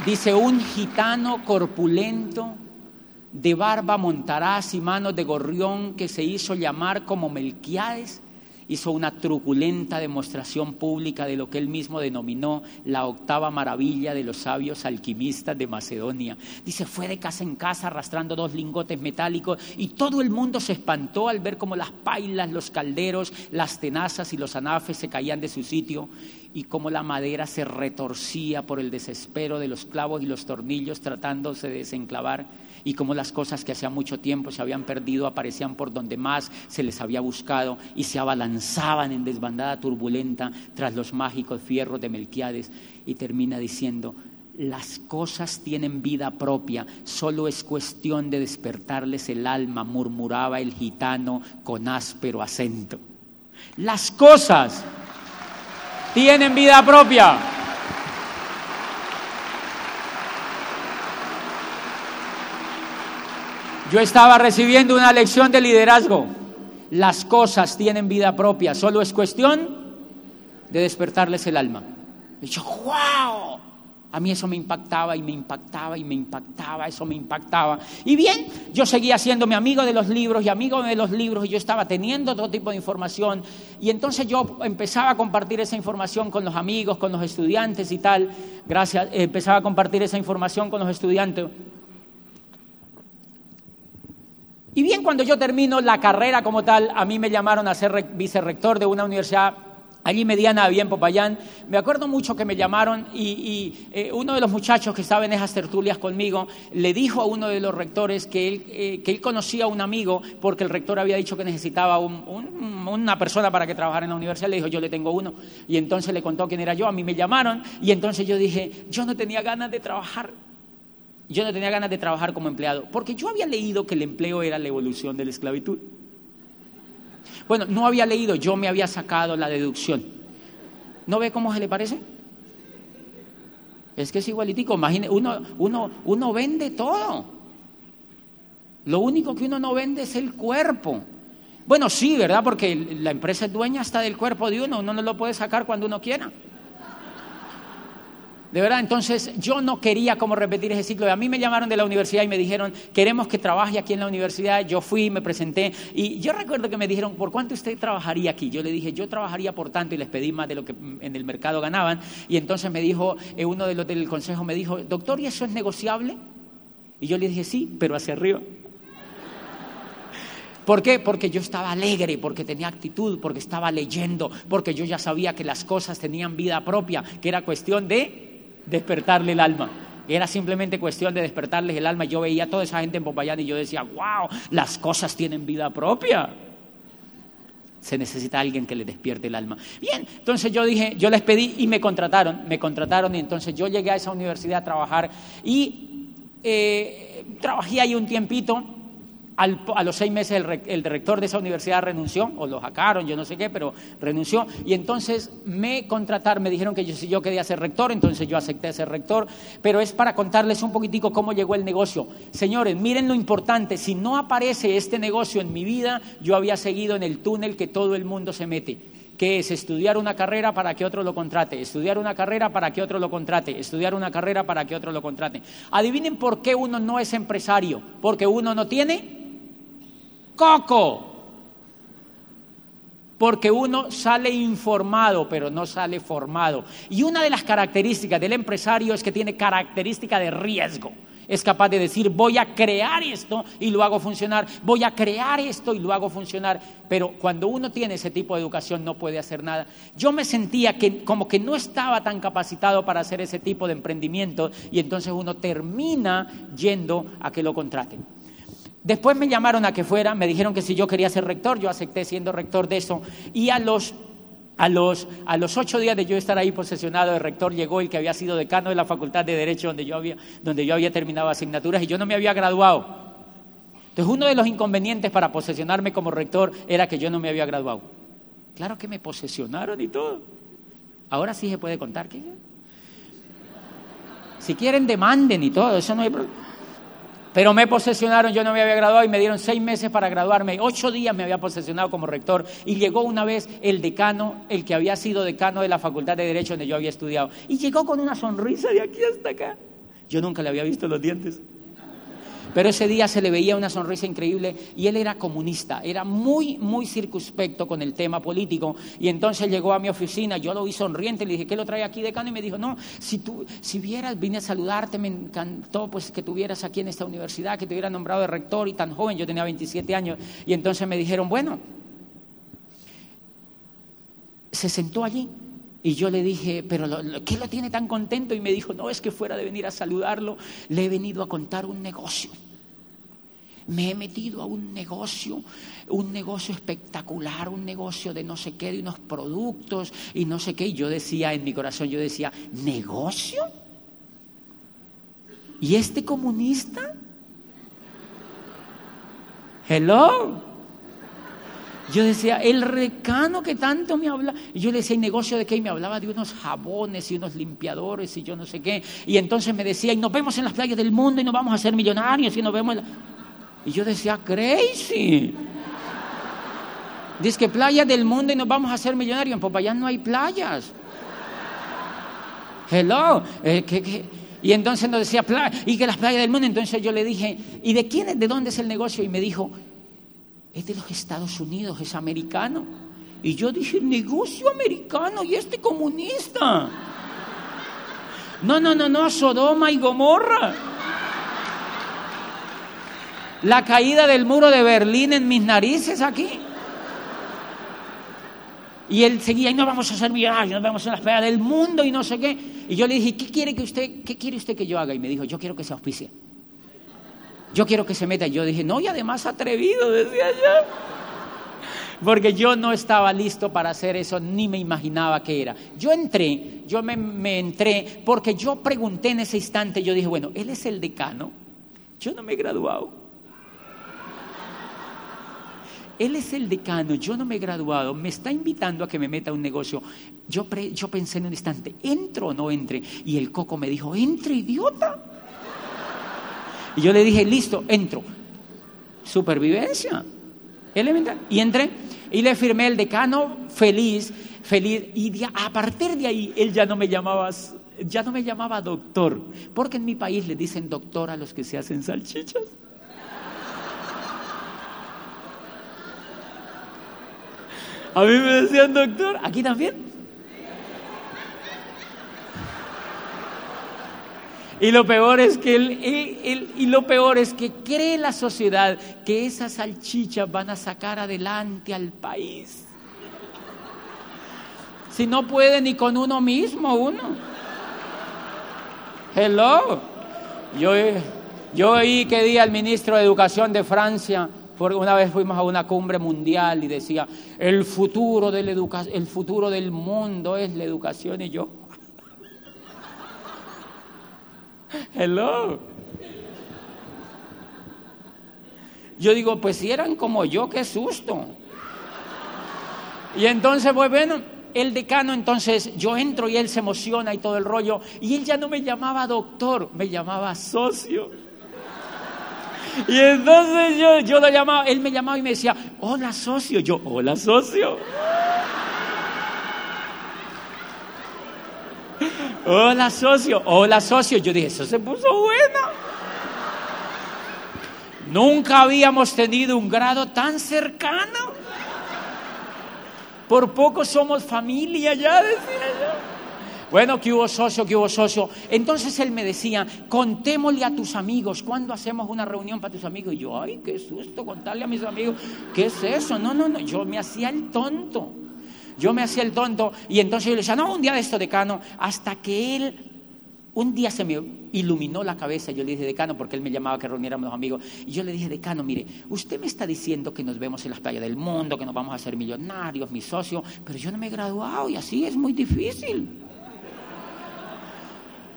Dice, un gitano corpulento, de barba montaraz y manos de gorrión, que se hizo llamar como Melquiades, hizo una truculenta demostración pública de lo que él mismo denominó la octava maravilla de los sabios alquimistas de Macedonia. Dice, fue de casa en casa arrastrando dos lingotes metálicos y todo el mundo se espantó al ver cómo las pailas, los calderos, las tenazas y los anafes se caían de su sitio y cómo la madera se retorcía por el desespero de los clavos y los tornillos tratándose de desenclavar y cómo las cosas que hacía mucho tiempo se habían perdido aparecían por donde más se les había buscado y se abalanzaban en desbandada turbulenta tras los mágicos fierros de Melquiades y termina diciendo, las cosas tienen vida propia, solo es cuestión de despertarles el alma, murmuraba el gitano con áspero acento. Las cosas tienen vida propia. Yo estaba recibiendo una lección de liderazgo. Las cosas tienen vida propia, solo es cuestión de despertarles el alma. Y yo, wow, a mí eso me impactaba y me impactaba y me impactaba, eso me impactaba. Y bien, yo seguía siendo mi amigo de los libros y amigo de los libros y yo estaba teniendo todo tipo de información. Y entonces yo empezaba a compartir esa información con los amigos, con los estudiantes y tal. Gracias, empezaba a compartir esa información con los estudiantes. Y bien, cuando yo termino la carrera como tal, a mí me llamaron a ser vicerrector de una universidad allí mediana había en Popayán. Me acuerdo mucho que me llamaron y, eh, uno de los muchachos que estaba en esas tertulias conmigo le dijo a uno de los rectores que él, eh, que él conocía a un amigo porque el rector había dicho que necesitaba una persona para que trabajara en la universidad. Le dijo, yo le tengo uno. Y entonces le contó quién era yo. A mí me llamaron y entonces yo dije, yo no tenía ganas de trabajar. Yo no tenía ganas de trabajar como empleado porque yo había leído que el empleo era la evolución de la esclavitud. Bueno, no había leído, yo me había sacado la deducción. ¿No ve cómo se le parece? Es que es igualitico. Imagine, uno, uno, uno vende todo. Lo único que uno no vende es el cuerpo. Bueno, sí, ¿verdad? Porque la empresa es dueña hasta del cuerpo de uno. Uno no lo puede sacar cuando uno quiera. De verdad, entonces yo no quería como repetir ese ciclo. A mí me llamaron de la universidad y me dijeron, queremos que trabaje aquí en la universidad. Yo fui, me presenté y yo recuerdo que me dijeron, ¿por cuánto usted trabajaría aquí? Yo le dije, yo trabajaría por tanto y les pedí más de lo que en el mercado ganaban. Y entonces me dijo, eh, uno de los del consejo me dijo, doctor, ¿y eso es negociable? Y yo le dije, sí, pero hacia arriba. ¿Por qué? Porque yo estaba alegre, porque tenía actitud, porque estaba leyendo, porque yo ya sabía que las cosas tenían vida propia, que era cuestión de despertarle el alma. Era simplemente cuestión de despertarles el alma. Yo veía a toda esa gente en Popayán y yo decía, wow, las cosas tienen vida propia. Se necesita alguien que le despierte el alma. Bien, entonces yo dije, yo les pedí y me contrataron, me contrataron y entonces yo llegué a esa universidad a trabajar y eh, trabajé ahí un tiempito a los seis meses el, director de esa universidad renunció, o lo sacaron, yo no sé qué, pero renunció. Y entonces me contrataron, me dijeron que yo quería ser rector, entonces yo acepté ser rector. Pero es para contarles un poquitico cómo llegó el negocio. Señores, miren lo importante, si no aparece este negocio en mi vida, yo había seguido en el túnel que todo el mundo se mete que es estudiar una carrera para que otro lo contrate, estudiar una carrera para que otro lo contrate, estudiar una carrera para que otro lo contrate. Adivinen por qué uno no es empresario, porque uno no tiene coco. Porque uno sale informado, pero no sale formado. Y una de las características del empresario es que tiene característica de riesgo. Es capaz de decir, voy a crear esto y lo hago funcionar, voy a crear esto y lo hago funcionar. Pero cuando uno tiene ese tipo de educación no puede hacer nada. Yo me sentía que como que no estaba tan capacitado para hacer ese tipo de emprendimiento y entonces uno termina yendo a que lo contraten. Después me llamaron a que fuera, me dijeron que si yo quería ser rector, yo acepté siendo rector de eso. Y a los, a los, a los ocho días de yo estar ahí posesionado de rector, llegó el que había sido decano de la Facultad de Derecho, donde yo había, donde yo había terminado asignaturas y yo no me había graduado. Entonces, uno de los inconvenientes para posesionarme como rector era que yo no me había graduado. Claro que me posesionaron y todo. Ahora sí se puede contar que. Si quieren, demanden y todo, eso no hay problema. Pero me posesionaron, yo no me había graduado y me dieron seis meses para graduarme. Ocho días me había posesionado como rector y llegó una vez el decano, el que había sido decano de la Facultad de Derecho donde yo había estudiado. Y llegó con una sonrisa de aquí hasta acá. Yo nunca le había visto los dientes. Pero ese día se le veía una sonrisa increíble y él era comunista, era muy, muy circunspecto con el tema político. Y entonces llegó a mi oficina, yo lo vi sonriente, le dije, ¿qué lo trae aquí decano? Y me dijo, no, si tú, si vieras, vine a saludarte, me encantó pues que tuvieras aquí en esta universidad, que te hubiera nombrado de rector y tan joven, yo tenía 27 años. Y entonces me dijeron, bueno, se sentó allí y yo le dije, pero ¿qué lo tiene tan contento? Y me dijo, no, es que fuera de venir a saludarlo, le he venido a contar un negocio me he metido a un negocio, un negocio espectacular, un negocio de no sé qué, de unos productos y no sé qué. Y yo decía en mi corazón, yo decía, ¿negocio? ¿Y este comunista? Hello. Yo decía, el recano que tanto me habla. Y yo le decía, ¿y negocio de qué? Y me hablaba de unos jabones y unos limpiadores y yo no sé qué. Y entonces me decía, y nos vemos en las playas del mundo y nos vamos a hacer millonarios y nos vemos en la... Y yo decía, crazy. Dice que playa del mundo y nos vamos a hacer millonarios. En Popayán no hay playas. Hello. Eh, y entonces nos decía, y que las playas del mundo. Entonces yo le dije, ¿y de quién es, de dónde es el negocio? Y me dijo, es de los Estados Unidos, es americano. Y yo dije, negocio americano y este comunista. No, no, no, no, Sodoma y Gomorra la caída del muro de Berlín en mis narices aquí. Y él seguía, y no vamos a ser millonarios, nos vamos a la espera del mundo y no sé qué. Y yo le dije, ¿qué quiere, que usted, ¿qué quiere usted que yo haga? Y me dijo, yo quiero que se auspicie. Yo quiero que se meta. Yo dije, no, y además atrevido, decía yo. Porque yo no estaba listo para hacer eso, ni me imaginaba qué era. Yo entré, yo me, entré, porque yo pregunté en ese instante, yo dije, bueno, él es el decano, yo no me he graduado. Él es el decano, yo no me he graduado, me está invitando a que me meta a un negocio. Yo, yo pensé en un instante, ¿entro o no entre? Y el coco me dijo, entre, idiota. Y yo le dije, listo, entro. Supervivencia. Elemental. Y entré y le firmé el decano feliz, feliz. Y a partir de ahí él ya no me llamaba, ya no me llamaba doctor, porque en mi país le dicen doctor a los que se hacen salchichas. A mí me decían doctor, aquí también. Y lo peor es que él, y lo peor es que cree la sociedad que esas salchichas van a sacar adelante al país. Si no puede ni con uno mismo, uno. Hello. Yo, yo oí que día el ministro de Educación de Francia porque una vez fuimos a una cumbre mundial y decía, el futuro, de el futuro del mundo es la educación y yo. Hello. Yo digo, pues si eran como yo, qué susto. Y entonces, pues bueno, el decano, entonces yo entro y él se emociona y todo el rollo. Y él ya no me llamaba doctor, me llamaba socio. Y entonces yo, yo lo llamaba, él me llamaba y me decía, hola socio. Yo, hola socio. Hola socio, hola socio. Yo dije, eso se puso bueno. Nunca habíamos tenido un grado tan cercano. Por poco somos familia ya, decía yo. Bueno, que hubo socio, que hubo socio. Entonces él me decía, contémosle a tus amigos, ¿cuándo hacemos una reunión para tus amigos? Y yo, ay, qué susto contarle a mis amigos, ¿qué es eso? No, no, no, yo me hacía el tonto. Yo me hacía el tonto y entonces yo le decía, no, un día de esto, decano, hasta que él, un día se me iluminó la cabeza, yo le dije, decano, porque él me llamaba que reuniéramos los amigos, y yo le dije, decano, mire, usted me está diciendo que nos vemos en las playas del mundo, que nos vamos a hacer millonarios, mi socio, pero yo no me he graduado y así es muy difícil.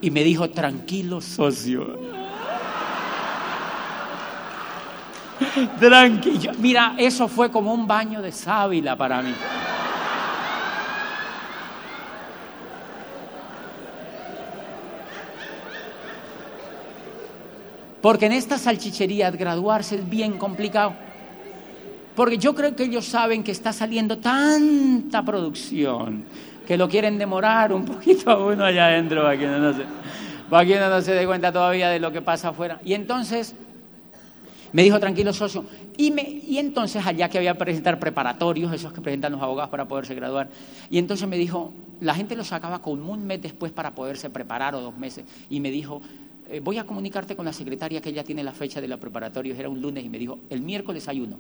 Y me dijo, tranquilo, socio. Tranquilo. Mira, eso fue como un baño de sábila para mí. Porque en esta salchichería graduarse es bien complicado. Porque yo creo que ellos saben que está saliendo tanta producción que lo quieren demorar un poquito a uno allá adentro. Para que uno no se dé cuenta todavía de lo que pasa afuera. Y entonces me dijo, tranquilo, socio. Y entonces allá que había que presentar preparatorios, esos que presentan los abogados para poderse graduar. Y entonces me dijo, la gente lo sacaba con un mes después para poderse preparar o dos meses. Y me dijo, eh, voy a comunicarte con la secretaria que ella tiene la fecha de los preparatorios. Era un lunes y me dijo, el miércoles hay uno.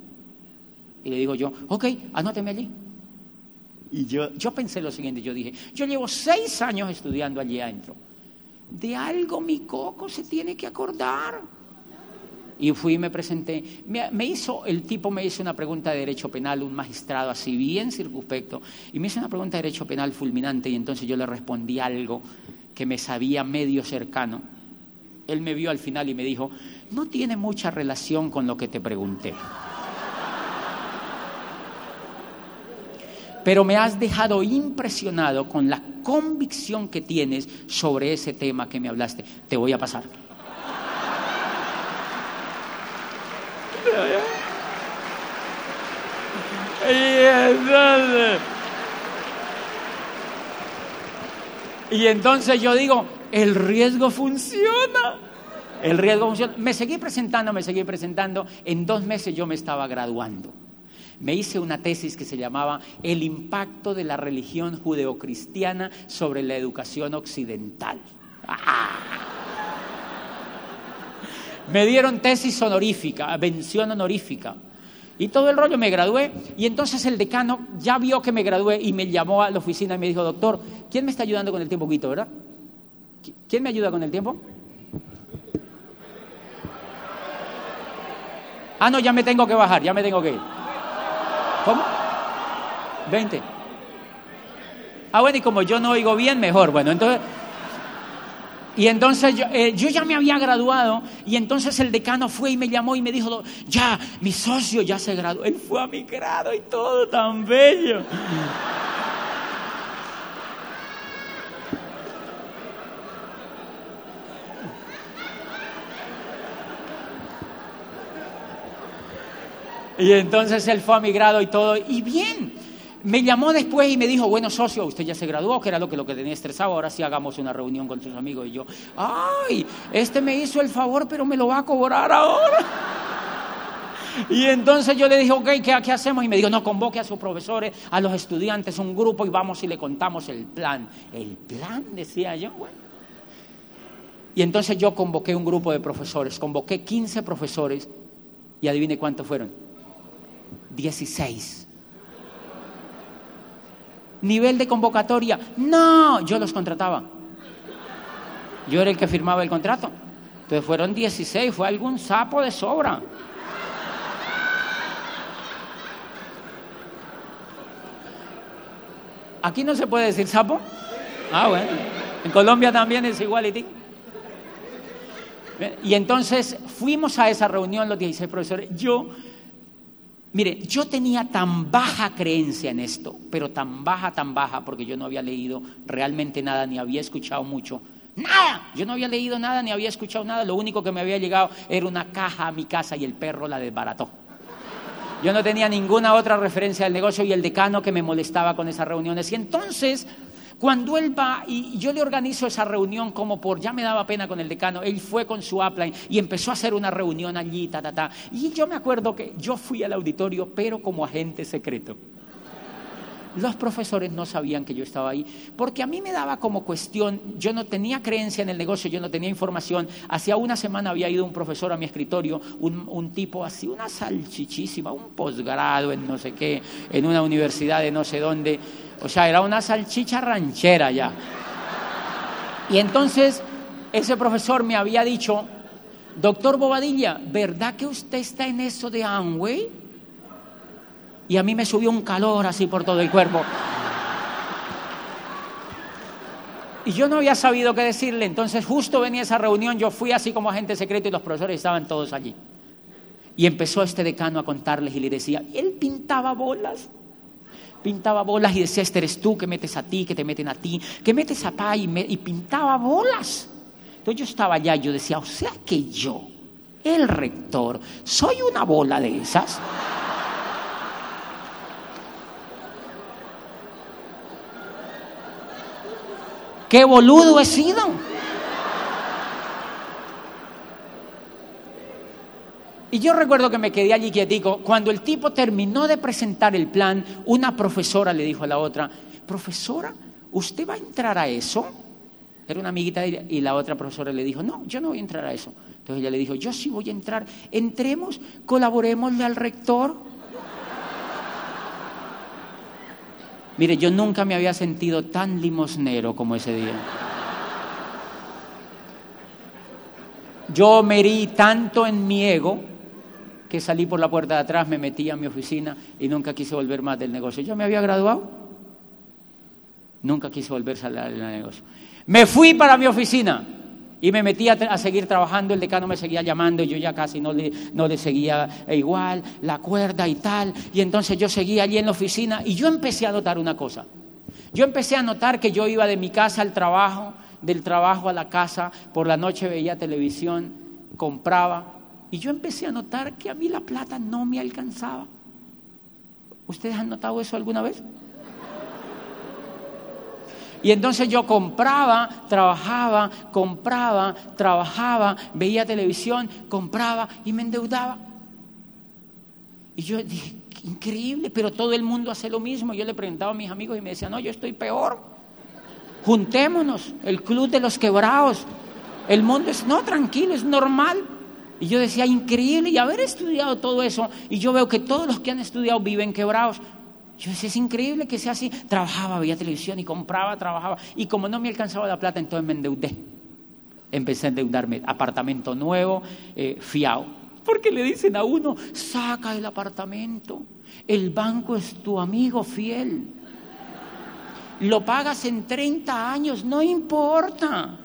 Y le digo yo, ok, anóteme allí. Y yo, yo pensé lo siguiente, yo dije, yo llevo seis años estudiando allí adentro. De algo mi coco se tiene que acordar. Y fui y me presenté. Me, hizo, el tipo me hizo una pregunta de derecho penal, un magistrado así bien circunspecto, y me hizo una pregunta de derecho penal fulminante y entonces yo le respondí algo que me sabía medio cercano. Él me vio al final y me dijo, no tiene mucha relación con lo que te pregunté. Pero me has dejado impresionado con la convicción que tienes sobre ese tema que me hablaste. Te voy a pasar. Y entonces, yo digo, el riesgo funciona. El riesgo funciona. Me seguí presentando, me seguí presentando. En dos meses yo me estaba graduando. Me hice una tesis que se llamaba El impacto de la religión judeocristiana sobre la educación occidental. ¡Ah! Me dieron tesis honorífica, mención honorífica. Y todo el rollo me gradué. Y entonces el decano ya vio que me gradué y me llamó a la oficina y me dijo, doctor, ¿quién me está ayudando con el tiempo, verdad? ¿Quién me ayuda con el tiempo? Ah, no, ya me tengo que bajar, ya me tengo que ir. ¿Cómo? 20. Ah, bueno, y como yo no oigo bien, mejor. Bueno, entonces y entonces eh, yo, ya me había graduado y entonces el decano fue y me llamó y me dijo, ya, mi socio ya se graduó. Él fue a mi grado y todo tan bello. Y entonces él fue a mi grado y todo. Y bien, me llamó después y me dijo, bueno, socio, usted ya se graduó, que era lo que, lo que tenía estresado, ahora sí hagamos una reunión con sus amigos. Y yo, ay, este me hizo el favor, pero me lo va a cobrar ahora. Y entonces yo le dije, ok, ¿qué, ¿qué, hacemos? Y me dijo, no, convoque a sus profesores, a los estudiantes, un grupo y vamos y le contamos el plan. El plan, decía yo, bueno. Y entonces yo convoqué un grupo de profesores, convoqué 15 profesores y adivine cuántos fueron. 16 nivel de convocatoria. No, yo los contrataba. Yo era el que firmaba el contrato. Entonces fueron 16, fue algún sapo de sobra. ¿Aquí no se puede decir sapo? Ah, bueno. En Colombia también es igual y Y entonces fuimos a esa reunión los 16 profesores. Yo Mire, yo tenía tan baja creencia en esto, pero tan baja, tan baja, porque yo no había leído realmente nada, ni había escuchado mucho. Nada, yo no había leído nada, ni había escuchado nada. Lo único que me había llegado era una caja a mi casa y el perro la desbarató. Yo no tenía ninguna otra referencia del negocio y el decano que me molestaba con esas reuniones. Y entonces cuando él va y yo le organizo esa reunión como por, ya me daba pena con el decano, él fue con su upline y empezó a hacer una reunión allí, ta, ta, ta. Y yo me acuerdo que yo fui al auditorio, pero como agente secreto. Los profesores no sabían que yo estaba ahí, porque a mí me daba como cuestión, yo no tenía creencia en el negocio, yo no tenía información. Hacía una semana había ido un profesor a mi escritorio, un, tipo así, una salchichísima, un posgrado en no sé qué, en una universidad de no sé dónde o sea, era una salchicha ranchera ya. Y entonces ese profesor me había dicho, doctor Bobadilla, ¿verdad que usted está en eso de Amway? Y a mí me subió un calor así por todo el cuerpo. Y yo no había sabido qué decirle, entonces justo venía esa reunión, yo fui así como agente secreto y los profesores estaban todos allí. Y empezó este decano a contarles y le decía, él pintaba bolas pintaba bolas y decía, este eres tú, que metes a ti, que te meten a ti, que metes a pa y, y pintaba bolas. Entonces yo estaba allá y yo decía, o sea que yo, el rector, soy una bola de esas. ¡Qué boludo he sido! Y yo recuerdo que me quedé allí quietico. Cuando el tipo terminó de presentar el plan, una profesora le dijo a la otra, profesora, ¿usted va a entrar a eso? Era una amiguita de ella, y la otra profesora le dijo, no, yo no voy a entrar a eso. Entonces ella le dijo, yo sí voy a entrar, entremos, colaboremosle al rector. Mire, yo nunca me había sentido tan limosnero como ese día. Yo me herí tanto en mi ego que salí por la puerta de atrás, me metí a mi oficina y nunca quise volver más del negocio. Yo me había graduado, nunca quise volver a salir del negocio. Me fui para mi oficina y me metí a, seguir trabajando, el decano me seguía llamando, y yo ya casi no le, no le seguía igual, la cuerda y tal, y entonces yo seguía allí en la oficina y yo empecé a notar una cosa. Yo empecé a notar que yo iba de mi casa al trabajo, del trabajo a la casa, por la noche veía televisión, compraba, y yo empecé a notar que a mí la plata no me alcanzaba. ¿Ustedes han notado eso alguna vez? Y entonces yo compraba, trabajaba, compraba, trabajaba, veía televisión, compraba y me endeudaba. Y yo dije, increíble, pero todo el mundo hace lo mismo. Yo le preguntaba a mis amigos y me decían, no, yo estoy peor. Juntémonos, el club de los quebrados. El mundo es, no, tranquilo, es normal. Y yo decía, increíble, y haber estudiado todo eso, y yo veo que todos los que han estudiado viven quebrados. Yo decía, es increíble que sea así. Trabajaba, veía televisión y compraba, trabajaba. Y como no me alcanzaba la plata, entonces me endeudé. Empecé a endeudarme. Apartamento nuevo, eh, fiado. Porque le dicen a uno, saca el apartamento. El banco es tu amigo fiel. Lo pagas en 30 años, no importa.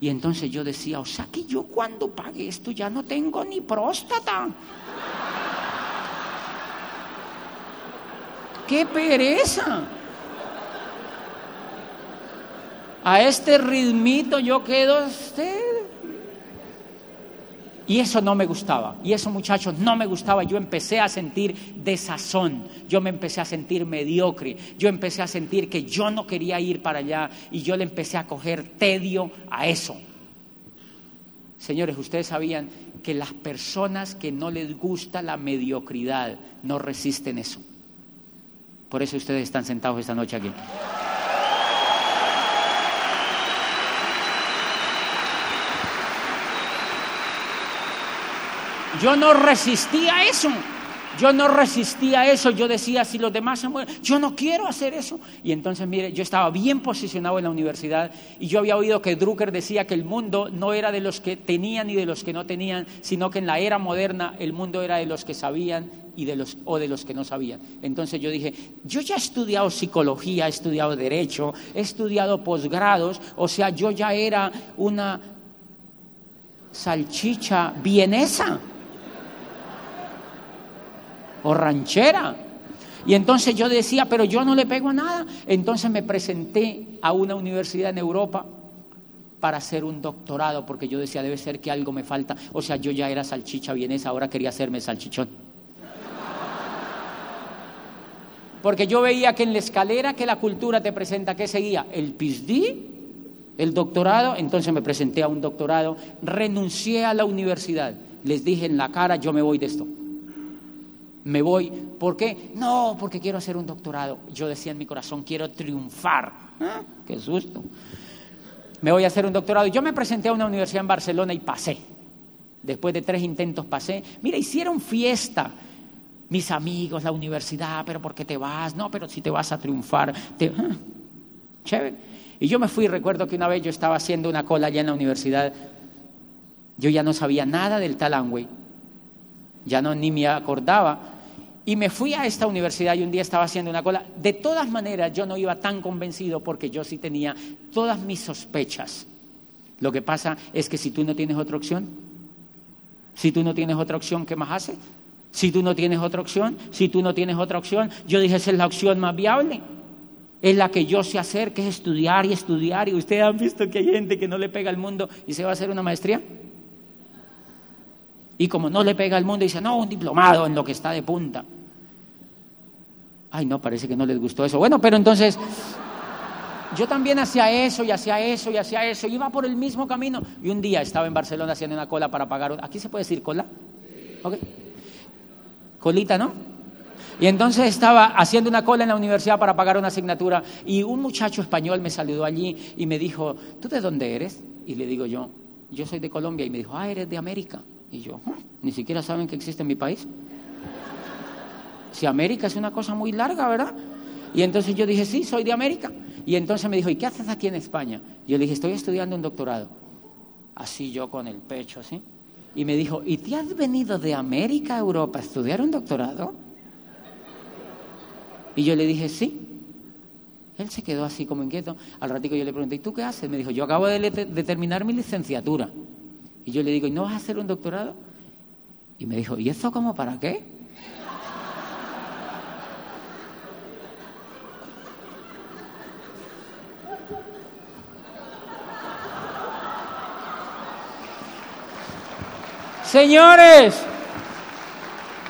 Y entonces yo decía, o sea que yo cuando pague esto ya no tengo ni próstata. ¡Qué pereza! A este ritmito yo quedo usted. Y eso no me gustaba. Y eso, muchachos, no me gustaba. Yo empecé a sentir desazón. Yo me empecé a sentir mediocre. Yo empecé a sentir que yo no quería ir para allá. Y yo le empecé a coger tedio a eso. Señores, ustedes sabían que las personas que no les gusta la mediocridad no resisten eso. Por eso ustedes están sentados esta noche aquí. Yo no resistía a eso. Yo no resistía eso. Yo decía, si los demás se mueren, yo no quiero hacer eso. Y entonces, mire, yo estaba bien posicionado en la universidad y yo había oído que Drucker decía que el mundo no era de los que tenían y de los que no tenían, sino que en la era moderna el mundo era de los que sabían y de los, o de los que no sabían. Entonces yo dije, yo ya he estudiado psicología, he estudiado derecho, he estudiado posgrados, o sea, yo ya era una salchicha vienesa o ranchera. Y entonces yo decía, pero yo no le pego a nada. Entonces me presenté a una universidad en Europa para hacer un doctorado, porque yo decía, debe ser que algo me falta. O sea, yo ya era salchicha vienesa, ahora quería hacerme salchichón. Porque yo veía que en la escalera que la cultura te presenta, ¿qué seguía? El PhD, el doctorado, entonces me presenté a un doctorado, renuncié a la universidad, les dije en la cara, yo me voy de esto. Me voy, ¿por qué? No, porque quiero hacer un doctorado. Yo decía en mi corazón, quiero triunfar. ¿Ah? Qué susto. Me voy a hacer un doctorado. Yo me presenté a una universidad en Barcelona y pasé. Después de tres intentos pasé. Mira, hicieron fiesta mis amigos, la universidad, pero ¿por qué te vas? No, pero si te vas a triunfar. Te... Ah, chévere. Y yo me fui, recuerdo que una vez yo estaba haciendo una cola allá en la universidad, yo ya no sabía nada del Talangüey, ya no ni me acordaba, y me fui a esta universidad y un día estaba haciendo una cola. De todas maneras, yo no iba tan convencido porque yo sí tenía todas mis sospechas. Lo que pasa es que si tú no tienes otra opción, si tú no tienes otra opción, ¿qué más haces? Si tú no tienes otra opción, si tú no tienes otra opción, yo dije, esa es la opción más viable. Es la que yo sé hacer, que es estudiar y estudiar. Y ustedes han visto que hay gente que no le pega al mundo y se va a hacer una maestría. Y como no le pega al mundo, dice, no, un diplomado en lo que está de punta. Ay, no, parece que no les gustó eso. Bueno, pero entonces yo también hacía eso y hacía eso y hacía eso. Iba por el mismo camino. Y un día estaba en Barcelona haciendo una cola para pagar. ¿Aquí se puede decir cola? Colita, ¿no? Y entonces estaba haciendo una cola en la universidad para pagar una asignatura y un muchacho español me saludó allí y me dijo, ¿tú de dónde eres? Y le digo yo, yo soy de Colombia. Y me dijo, ah, eres de América. Y yo, "Ah, ni siquiera saben que existe en mi país. Si América es una cosa muy larga, ¿verdad? Y entonces yo dije, sí, soy de América. Y entonces me dijo, ¿y qué haces aquí en España? Yo le dije, estoy estudiando un doctorado. Así yo con el pecho, así. Y me dijo, ¿y te has venido de América a Europa a estudiar un doctorado? Y yo le dije, sí. Él se quedó así como inquieto. Al ratico yo le pregunté, ¿y tú qué haces? Me dijo, yo acabo de terminar mi licenciatura. Y yo le digo, ¿y no vas a hacer un doctorado? Y me dijo, ¿y eso como para qué? Señores,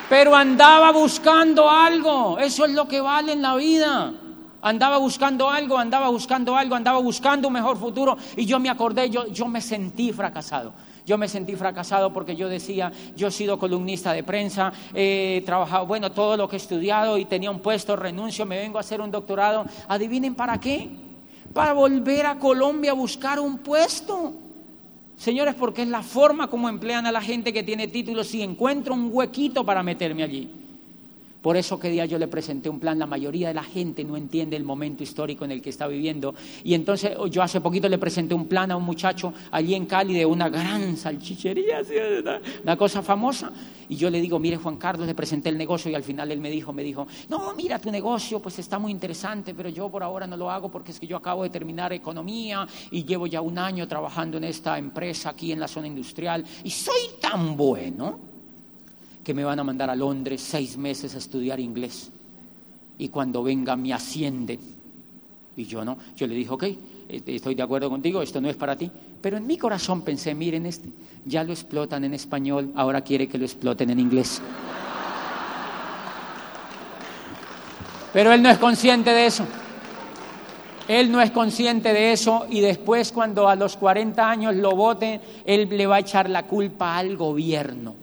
pero andaba buscando algo, eso es lo que vale en la vida. Andaba buscando algo, andaba buscando algo, andaba buscando un mejor futuro y yo me acordé, yo, yo me sentí fracasado. Yo me sentí fracasado porque yo decía, yo he sido columnista de prensa, he trabajado, bueno, todo lo que he estudiado y tenía un puesto, renuncio, me vengo a hacer un doctorado. Adivinen para qué. Para volver a Colombia a buscar un puesto. Señores, porque es la forma como emplean a la gente que tiene títulos y encuentro un huequito para meterme allí. Por eso que día yo le presenté un plan, la mayoría de la gente no entiende el momento histórico en el que está viviendo. Y entonces yo hace poquito le presenté un plan a un muchacho allí en Cali de una gran salchichería, una cosa famosa. Y yo le digo, mire Juan Carlos, le presenté el negocio y al final él me dijo, me dijo, no, mira tu negocio, pues está muy interesante, pero yo por ahora no lo hago porque es que yo acabo de terminar economía y llevo ya un año trabajando en esta empresa aquí en la zona industrial y soy tan bueno que me van a mandar a Londres seis meses a estudiar inglés. Y cuando venga me ascienden. Y yo no, yo le dije, ok, estoy de acuerdo contigo, esto no es para ti. Pero en mi corazón pensé, miren este, ya lo explotan en español, ahora quiere que lo exploten en inglés. Pero él no es consciente de eso. Él no es consciente de eso y después cuando a los 40 años lo voten, él le va a echar la culpa al gobierno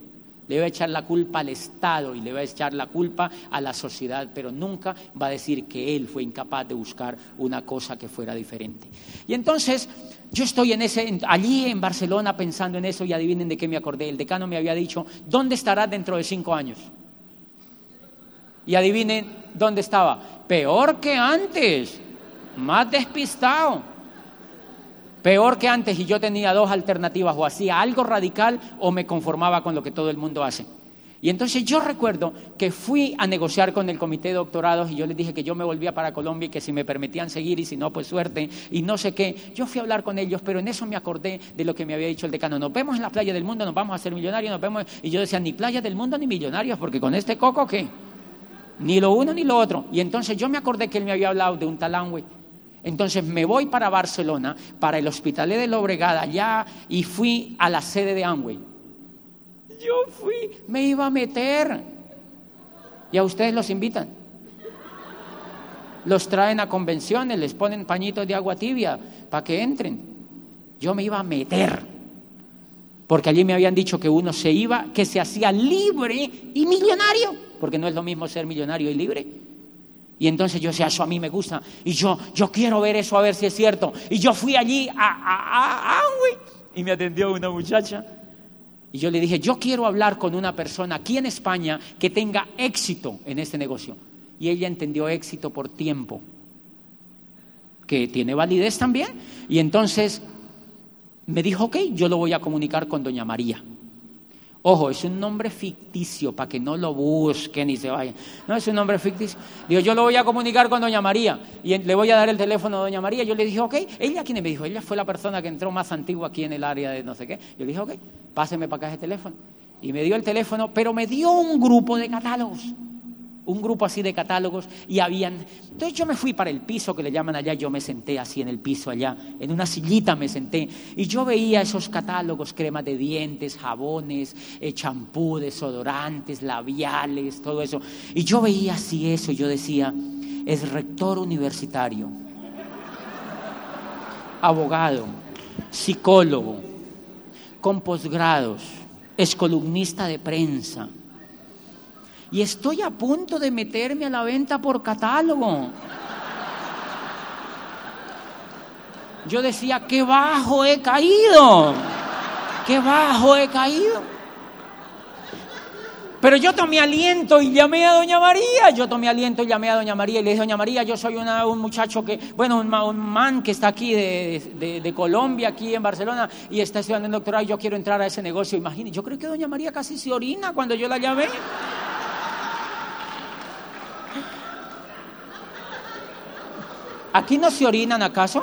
le va a echar la culpa al Estado y le va a echar la culpa a la sociedad, pero nunca va a decir que él fue incapaz de buscar una cosa que fuera diferente. Y entonces yo estoy en ese, allí en Barcelona pensando en eso y adivinen de qué me acordé. El decano me había dicho, ¿dónde estarás dentro de cinco años? Y adivinen dónde estaba. Peor que antes, más despistado. Peor que antes y yo tenía dos alternativas, o hacía algo radical o me conformaba con lo que todo el mundo hace. Y entonces yo recuerdo que fui a negociar con el comité de doctorados y yo les dije que yo me volvía para Colombia y que si me permitían seguir y si no, pues suerte y no sé qué. Yo fui a hablar con ellos, pero en eso me acordé de lo que me había dicho el decano. Nos vemos en la playa del mundo, nos vamos a hacer millonarios, nos vemos. Y yo decía, ni playa del mundo ni millonarios, porque con este coco, ¿qué? Ni lo uno ni lo otro. Y entonces yo me acordé que él me había hablado de un talangüe. Entonces me voy para Barcelona, para el Hospitalet de Lobregada, allá, y fui a la sede de Amway. Yo fui, me iba a meter. Y a ustedes los invitan. Los traen a convenciones, les ponen pañitos de agua tibia para que entren. Yo me iba a meter. Porque allí me habían dicho que uno se iba, que se hacía libre y millonario. Porque no es lo mismo ser millonario y libre. Y entonces yo decía, eso a mí me gusta. Y yo, yo quiero ver eso, a ver si es cierto. Y yo fui allí a, a, a, y me atendió una muchacha. Y yo le dije, yo quiero hablar con una persona aquí en España que tenga éxito en este negocio. Y ella entendió éxito por tiempo, que tiene validez también. Y entonces me dijo, ok, yo lo voy a comunicar con doña María. Ojo, es un nombre ficticio para que no lo busquen y se vayan. No es un nombre ficticio. Digo, yo lo voy a comunicar con doña María y le voy a dar el teléfono a doña María. Yo le dije, ok, ella quién me dijo, ella fue la persona que entró más antigua aquí en el área de no sé qué. Yo le dije, ok, páseme para acá ese teléfono. Y me dio el teléfono, pero me dio un grupo de catálogos. Un grupo así de catálogos y habían... Entonces yo me fui para el piso que le llaman allá, yo me senté así en el piso allá, en una sillita me senté y yo veía esos catálogos, cremas de dientes, jabones, eh, champú, desodorantes, labiales, todo eso. Y yo veía así eso, yo decía, es rector universitario, abogado, psicólogo, con posgrados, es columnista de prensa. Y estoy a punto de meterme a la venta por catálogo. Yo decía, qué bajo he caído, qué bajo he caído. Pero yo tomé aliento y llamé a Doña María. Yo tomé aliento y llamé a Doña María y le dije, Doña María, yo soy un muchacho que, bueno, un, man que está aquí de, Colombia, aquí en Barcelona, y está estudiando en doctorado y yo quiero entrar a ese negocio. Imagínese, yo creo que Doña María casi se orina cuando yo la llamé. ¿Aquí no se orinan acaso?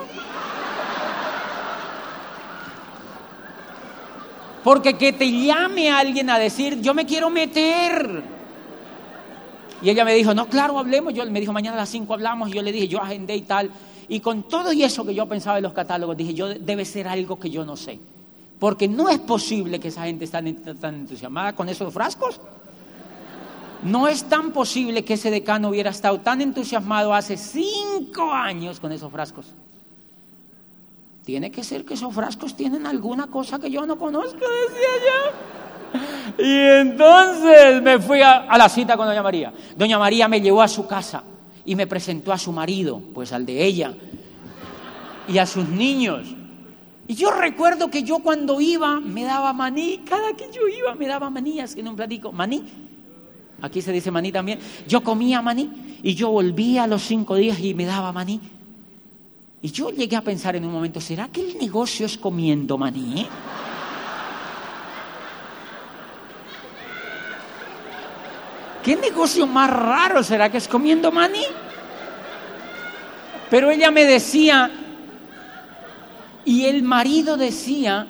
Porque que te llame alguien a decir, yo me quiero meter. Y ella me dijo, no, claro, hablemos. Yo me dijo, mañana a las 5 hablamos. Y yo le dije, yo agendé y tal. Y con todo y eso que yo pensaba en los catálogos, dije, yo debe ser algo que yo no sé. Porque no es posible que esa gente esté tan entusiasmada con esos frascos. No es tan posible que ese decano hubiera estado tan entusiasmado hace cinco años con esos frascos. Tiene que ser que esos frascos tienen alguna cosa que yo no conozco, decía yo. Y entonces me fui a, la cita con Doña María. Doña María me llevó a su casa y me presentó a su marido, pues al de ella, y a sus niños. Y yo recuerdo que yo cuando iba me daba maní, cada que yo iba me daba maní, en un platico, maní. Aquí se dice maní también. Yo comía maní y yo volvía a los cinco días y me daba maní. Y yo llegué a pensar en un momento, ¿será que el negocio es comiendo maní? ¿Qué negocio más raro será que es comiendo maní? Pero ella me decía, y el marido decía,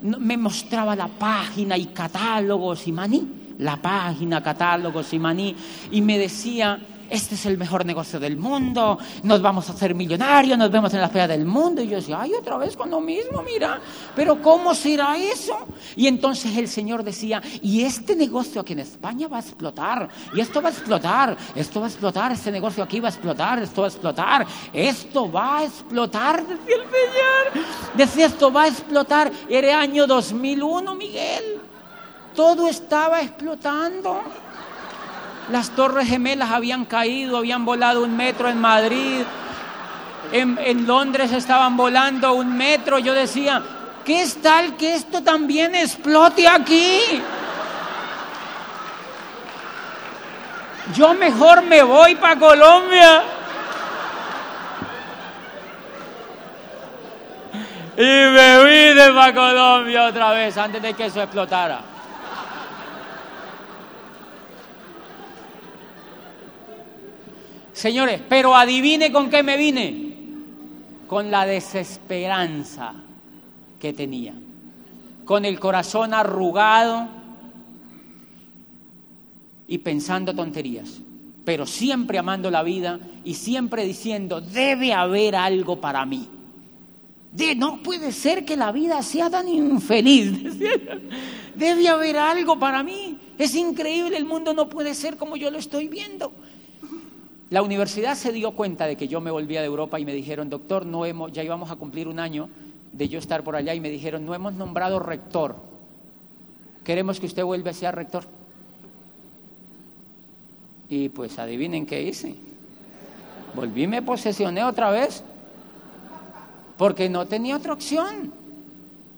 me mostraba la página y catálogos y maní, la página, catálogos y maní, y me decía, este es el mejor negocio del mundo, nos vamos a hacer millonarios, nos vemos en la feria del mundo. Y yo decía, ay, otra vez con lo mismo, mira, pero ¿cómo será eso? Y entonces el Señor decía, y este negocio aquí en España va a explotar, y esto va a explotar, esto va a explotar, este negocio aquí va a explotar, esto va a explotar, esto va a explotar, decía el Señor. Decía, esto va a explotar. Era año 2001, Miguel. Todo estaba explotando. Las torres gemelas habían caído, habían volado un metro en Madrid, en, Londres estaban volando un metro. Yo decía, ¿qué es tal que esto también explote aquí? Yo mejor me voy para Colombia. Y me vine para Colombia otra vez antes de que eso explotara. Señores, pero adivine con qué me vine. Con la desesperanza que tenía. Con el corazón arrugado y pensando tonterías. Pero siempre amando la vida y siempre diciendo, debe haber algo para mí. De, no puede ser que la vida sea tan infeliz. Debe haber algo para mí. Es increíble, el mundo no puede ser como yo lo estoy viendo. La universidad se dio cuenta de que yo me volvía de Europa y me dijeron, doctor, no hemos, ya íbamos a cumplir un año de yo estar por allá y me dijeron, no hemos nombrado rector. Queremos que usted vuelva a ser rector. Y pues adivinen qué hice. Volví me posesioné otra vez. Porque no tenía otra opción.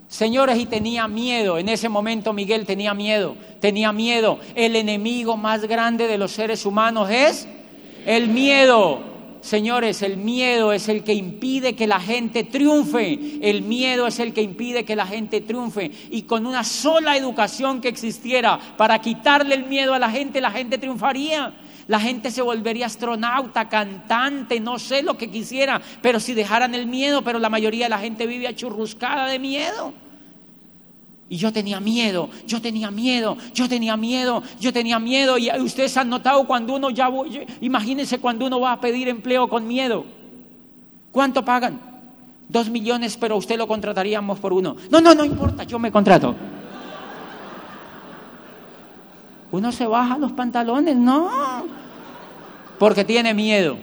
Señores, y tenía miedo. En ese momento Miguel tenía miedo. Tenía miedo. El enemigo más grande de los seres humanos es el miedo, señores, el miedo es el que impide que la gente triunfe. El miedo es el que impide que la gente triunfe. Y con una sola educación que existiera para quitarle el miedo a la gente, la gente triunfaría. La gente se volvería astronauta, cantante, no sé lo que quisiera, pero si dejaran el miedo, pero la mayoría de la gente vive achurruscada de miedo. Y yo tenía miedo, yo tenía miedo, yo tenía miedo, yo tenía miedo. Y ustedes han notado cuando uno ya, imagínense cuando uno va a pedir empleo con miedo. ¿Cuánto pagan? Dos millones, pero usted lo contrataríamos por uno. No, no, no importa, yo me contrato. Uno se baja los pantalones, no, porque tiene miedo,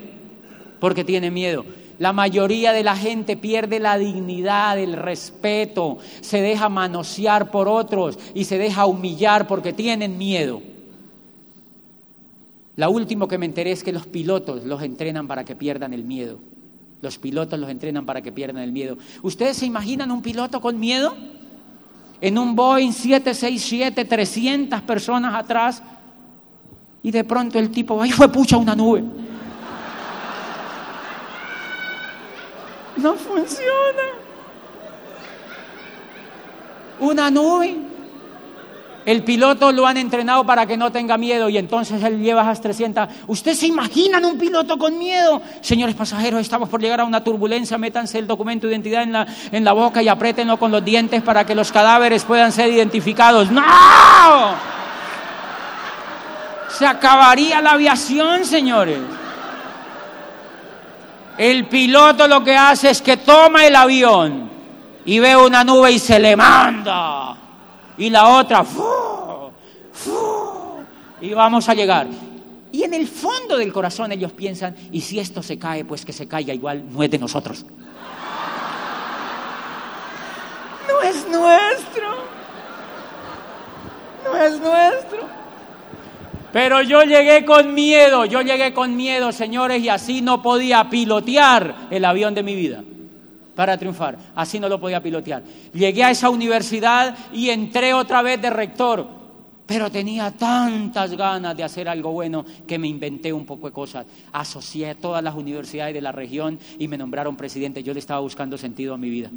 porque tiene miedo. La mayoría de la gente pierde la dignidad, el respeto, se deja manosear por otros y se deja humillar porque tienen miedo. La último que me enteré es que los pilotos los entrenan para que pierdan el miedo. Los pilotos los entrenan para que pierdan el miedo. ¿Ustedes se imaginan un piloto con miedo? En un Boeing 767, 300 personas atrás, y de pronto el tipo, ¡ay, fue pucha una nube! No funciona. Una nube. El piloto lo han entrenado para que no tenga miedo y entonces él lleva esas 300. ¿Usted se imaginan un piloto con miedo? Señores pasajeros, estamos por llegar a una turbulencia, métanse el documento de identidad en la, en la boca y apriétenlo con los dientes para que los cadáveres puedan ser identificados. ¡No! Se acabaría la aviación, señores. El piloto lo que hace es que toma el avión y ve una nube y se le manda y la otra, y vamos a llegar. Y en el fondo del corazón ellos piensan, y si esto se cae, pues que se caiga igual, no es de nosotros. No es nuestro. No es nuestro. Pero yo llegué con miedo, yo llegué con miedo, señores, y así no podía pilotear el avión de mi vida para triunfar. Así no lo podía pilotear. Llegué a esa universidad y entré otra vez de rector, pero tenía tantas ganas de hacer algo bueno que me inventé un poco de cosas. Asocié a todas las universidades de la región y me nombraron presidente. Yo le estaba buscando sentido a mi vida.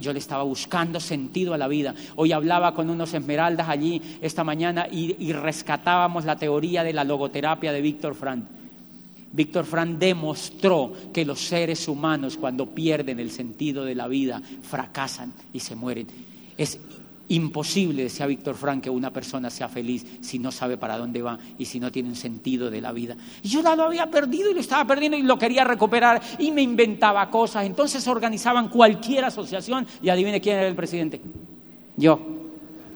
Yo le estaba buscando sentido a la vida. Hoy hablaba con unos esmeraldas allí esta mañana y, rescatábamos la teoría de la logoterapia de Víctor Frank Víctor Frank demostró que los seres humanos cuando pierden el sentido de la vida fracasan y se mueren. Es imposible, decía Víctor Frank, que una persona sea feliz si no sabe para dónde va y si no tiene un sentido de la vida. Y yo lo había perdido y lo estaba perdiendo y lo quería recuperar y me inventaba cosas. Entonces organizaban cualquier asociación y adivine quién era el presidente. Yo.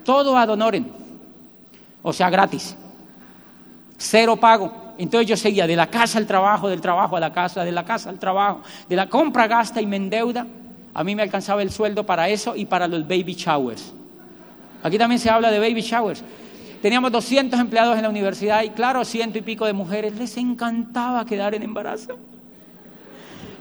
Todo ad honorem. O sea, gratis. Cero pago. Entonces yo seguía de la casa al trabajo, del trabajo a la casa, de la casa al trabajo, de la compra, gasta y me endeuda. A mí me alcanzaba el sueldo para eso y para los baby showers. Aquí también se habla de baby showers. Teníamos 200 empleados en la universidad y claro, ciento y pico de mujeres les encantaba quedar en embarazo.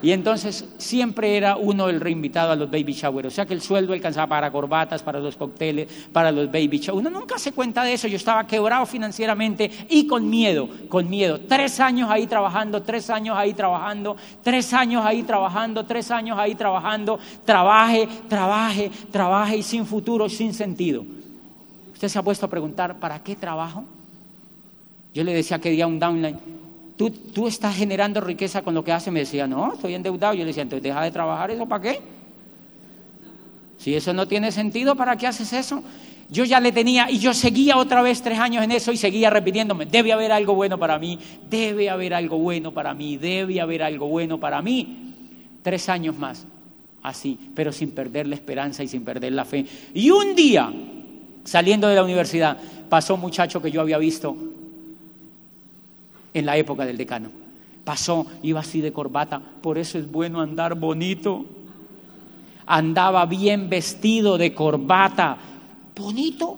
Y entonces siempre era uno el reinvitado a los baby showers. O sea que el sueldo alcanzaba para corbatas, para los cócteles, para los baby showers. Uno nunca se cuenta de eso. Yo estaba quebrado financieramente y con miedo, con miedo. Tres años ahí trabajando, tres años ahí trabajando, tres años ahí trabajando, tres años ahí trabajando. Trabaje, trabaje, trabaje y sin futuro, sin sentido. ¿Usted se ha puesto a preguntar, ¿para qué trabajo? Yo le decía que día un downline, ¿Tú, estás generando riqueza con lo que haces. Me decía, no, estoy endeudado. Yo le decía, entonces deja de trabajar, ¿eso para qué? Si eso no tiene sentido, ¿para qué haces eso? Yo ya le tenía y yo seguía otra vez tres años en eso y seguía repitiéndome, debe haber algo bueno para mí, debe haber algo bueno para mí, debe haber algo bueno para mí. Tres años más, así, pero sin perder la esperanza y sin perder la fe. Y un día, saliendo de la universidad, pasó un muchacho que yo había visto en la época del decano. Pasó, iba así de corbata, por eso es bueno andar bonito. Andaba bien vestido de corbata, bonito.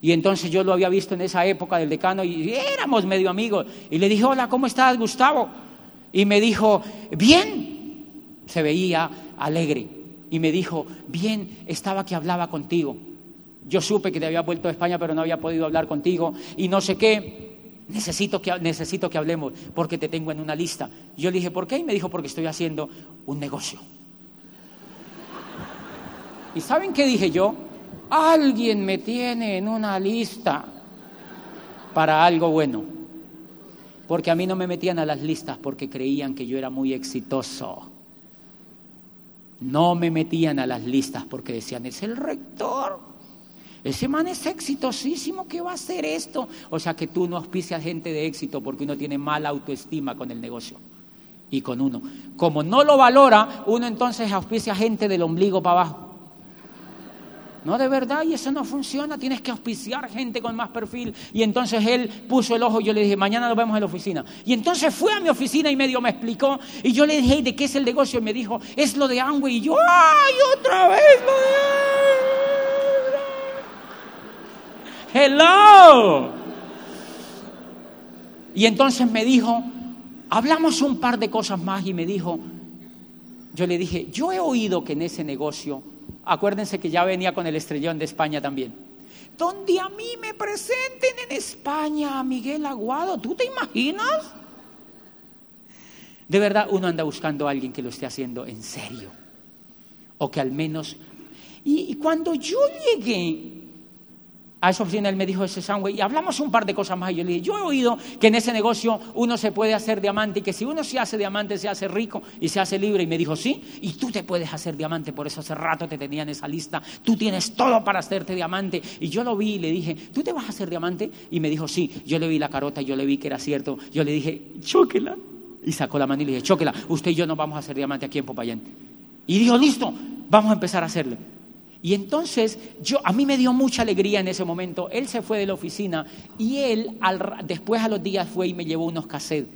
Y entonces yo lo había visto en esa época del decano y éramos medio amigos. Y le dije, hola, ¿cómo estás, Gustavo? Y me dijo, bien. Se veía alegre. Y me dijo, bien, estaba que hablaba contigo. Yo supe que te había vuelto a España, pero no había podido hablar contigo. Y no sé qué. Necesito que, necesito que hablemos porque te tengo en una lista. Yo le dije, ¿por qué? Y me dijo, porque estoy haciendo un negocio. ¿Y saben qué dije yo? Alguien me tiene en una lista para algo bueno. Porque a mí no me metían a las listas porque creían que yo era muy exitoso. No me metían a las listas porque decían, es el rector. Ese man es exitosísimo, ¿qué va a hacer esto? O sea que tú no auspicias gente de éxito porque uno tiene mala autoestima con el negocio y con uno. Como no lo valora, uno entonces auspicia gente del ombligo para abajo. No, de verdad, y eso no funciona, tienes que auspiciar gente con más perfil. Y entonces él puso el ojo y yo le dije, mañana nos vemos en la oficina. Y entonces fue a mi oficina y medio me explicó. Y yo le dije, ¿de qué es el negocio? Y me dijo, es lo de Amway. Y yo, ¡ay, otra vez lo ¡Hello! Y entonces me dijo, hablamos un par de cosas más y me dijo, yo le dije, yo he oído que en ese negocio Acuérdense que ya venía con el estrellón de España también. Donde a mí me presenten en España a Miguel Aguado, ¿tú te imaginas? De verdad uno anda buscando a alguien que lo esté haciendo en serio. O que al menos... Y, y cuando yo llegué a esa oficina él me dijo ese sándwich y hablamos un par de cosas más. Y yo le dije, yo he oído que en ese negocio uno se puede hacer diamante y que si uno se hace diamante se hace rico y se hace libre. Y me dijo, sí, y tú te puedes hacer diamante, por eso hace rato te tenía en esa lista, tú tienes todo para hacerte diamante. Y yo lo vi y le dije, ¿tú te vas a hacer diamante? Y me dijo, sí, yo le vi la carota, yo le vi que era cierto, yo le dije, chóquela y sacó la mano y le dije, chóquela, usted y yo no vamos a hacer diamante aquí en Popayán. Y dijo, listo, vamos a empezar a hacerle. Y entonces yo, a mí me dio mucha alegría en ese momento. Él se fue de la oficina y él después a los días fue y me llevó unos cassettes.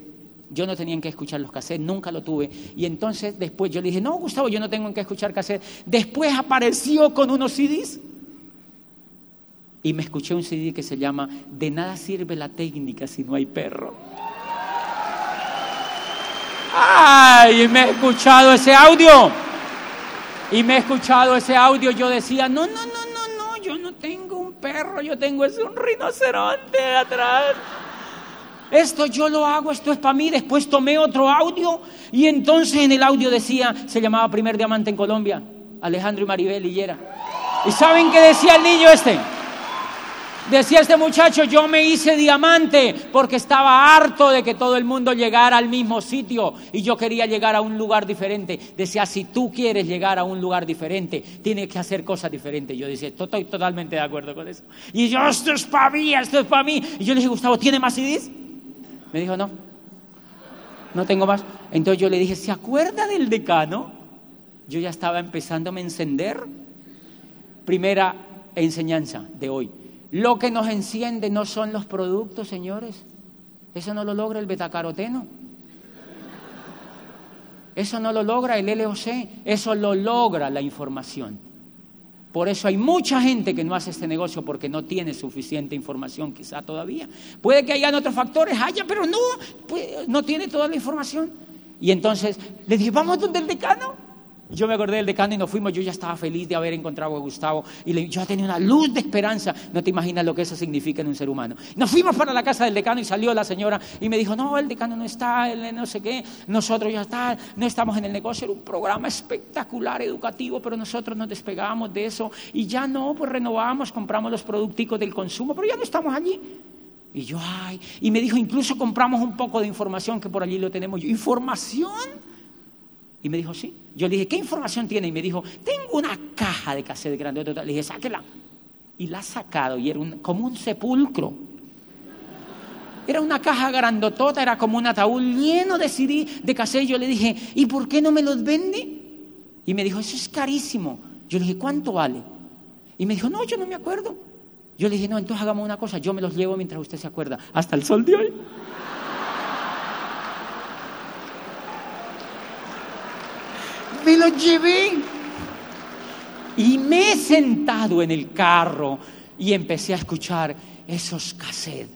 Yo no tenía que escuchar los cassettes, nunca lo tuve. Y entonces después yo le dije, no, Gustavo, yo no tengo que escuchar cassettes. Después apareció con unos CDs y me escuché un CD que se llama De nada sirve la técnica si no hay perro. ¡Ay! Me he escuchado ese audio y me he escuchado ese audio, yo decía, no, no, no, no, no, yo no tengo un perro, yo tengo ese un rinoceronte atrás. Esto yo lo hago, esto es para mí. Después tomé otro audio y entonces en el audio decía, se llamaba Primer Diamante en Colombia, Alejandro y Maribel Lillera. ¿Y saben qué decía el niño este? Decía este muchacho, yo me hice diamante porque estaba harto de que todo el mundo llegara al mismo sitio y yo quería llegar a un lugar diferente. Decía, si tú quieres llegar a un lugar diferente, tienes que hacer cosas diferentes. Yo decía, estoy totalmente de acuerdo con eso. Y yo, esto es para mí, esto es para mí. Y yo le dije, Gustavo, ¿tiene más CDs? Me dijo, no, no tengo más. Entonces yo le dije, ¿se acuerda del decano? Yo ya estaba empezándome a encender. Primera enseñanza de hoy lo que nos enciende no son los productos, señores. Eso no lo logra el betacaroteno. Eso no lo logra el LOC. Eso lo logra la información. Por eso hay mucha gente que no hace este negocio porque no tiene suficiente información quizá todavía. Puede que hayan otros factores, haya, pero no, pues, no tiene toda la información. Y entonces le dije, vamos donde el decano. Yo me acordé del decano y nos fuimos, yo ya estaba feliz de haber encontrado a Gustavo y yo tenía una luz de esperanza. No te imaginas lo que eso significa en un ser humano. Nos fuimos para la casa del decano y salió la señora y me dijo, no, el decano no está, él no sé qué, nosotros ya está, no estamos en el negocio, era un programa espectacular, educativo, pero nosotros nos despegamos de eso y ya no, pues renovamos, compramos los producticos del consumo, pero ya no estamos allí. Y yo, ay, y me dijo, incluso compramos un poco de información que por allí lo tenemos. ¿información? Y me dijo, sí. Yo le dije, ¿qué información tiene? Y me dijo, tengo una caja de cassette grande. Le dije, sáquela. Y la ha sacado y era como un sepulcro. Era una caja grandotota, era como un ataúd lleno de CD, de cassette. Yo le dije, ¿y por qué no me los vende? Y me dijo, eso es carísimo. Yo le dije, ¿cuánto vale? Y me dijo, no, yo no me acuerdo. Yo le dije, no, entonces hagamos una cosa, yo me los llevo mientras usted se acuerda. Hasta el sol de hoy. Me llevé. Y me he sentado en el carro y empecé a escuchar esos cassettes.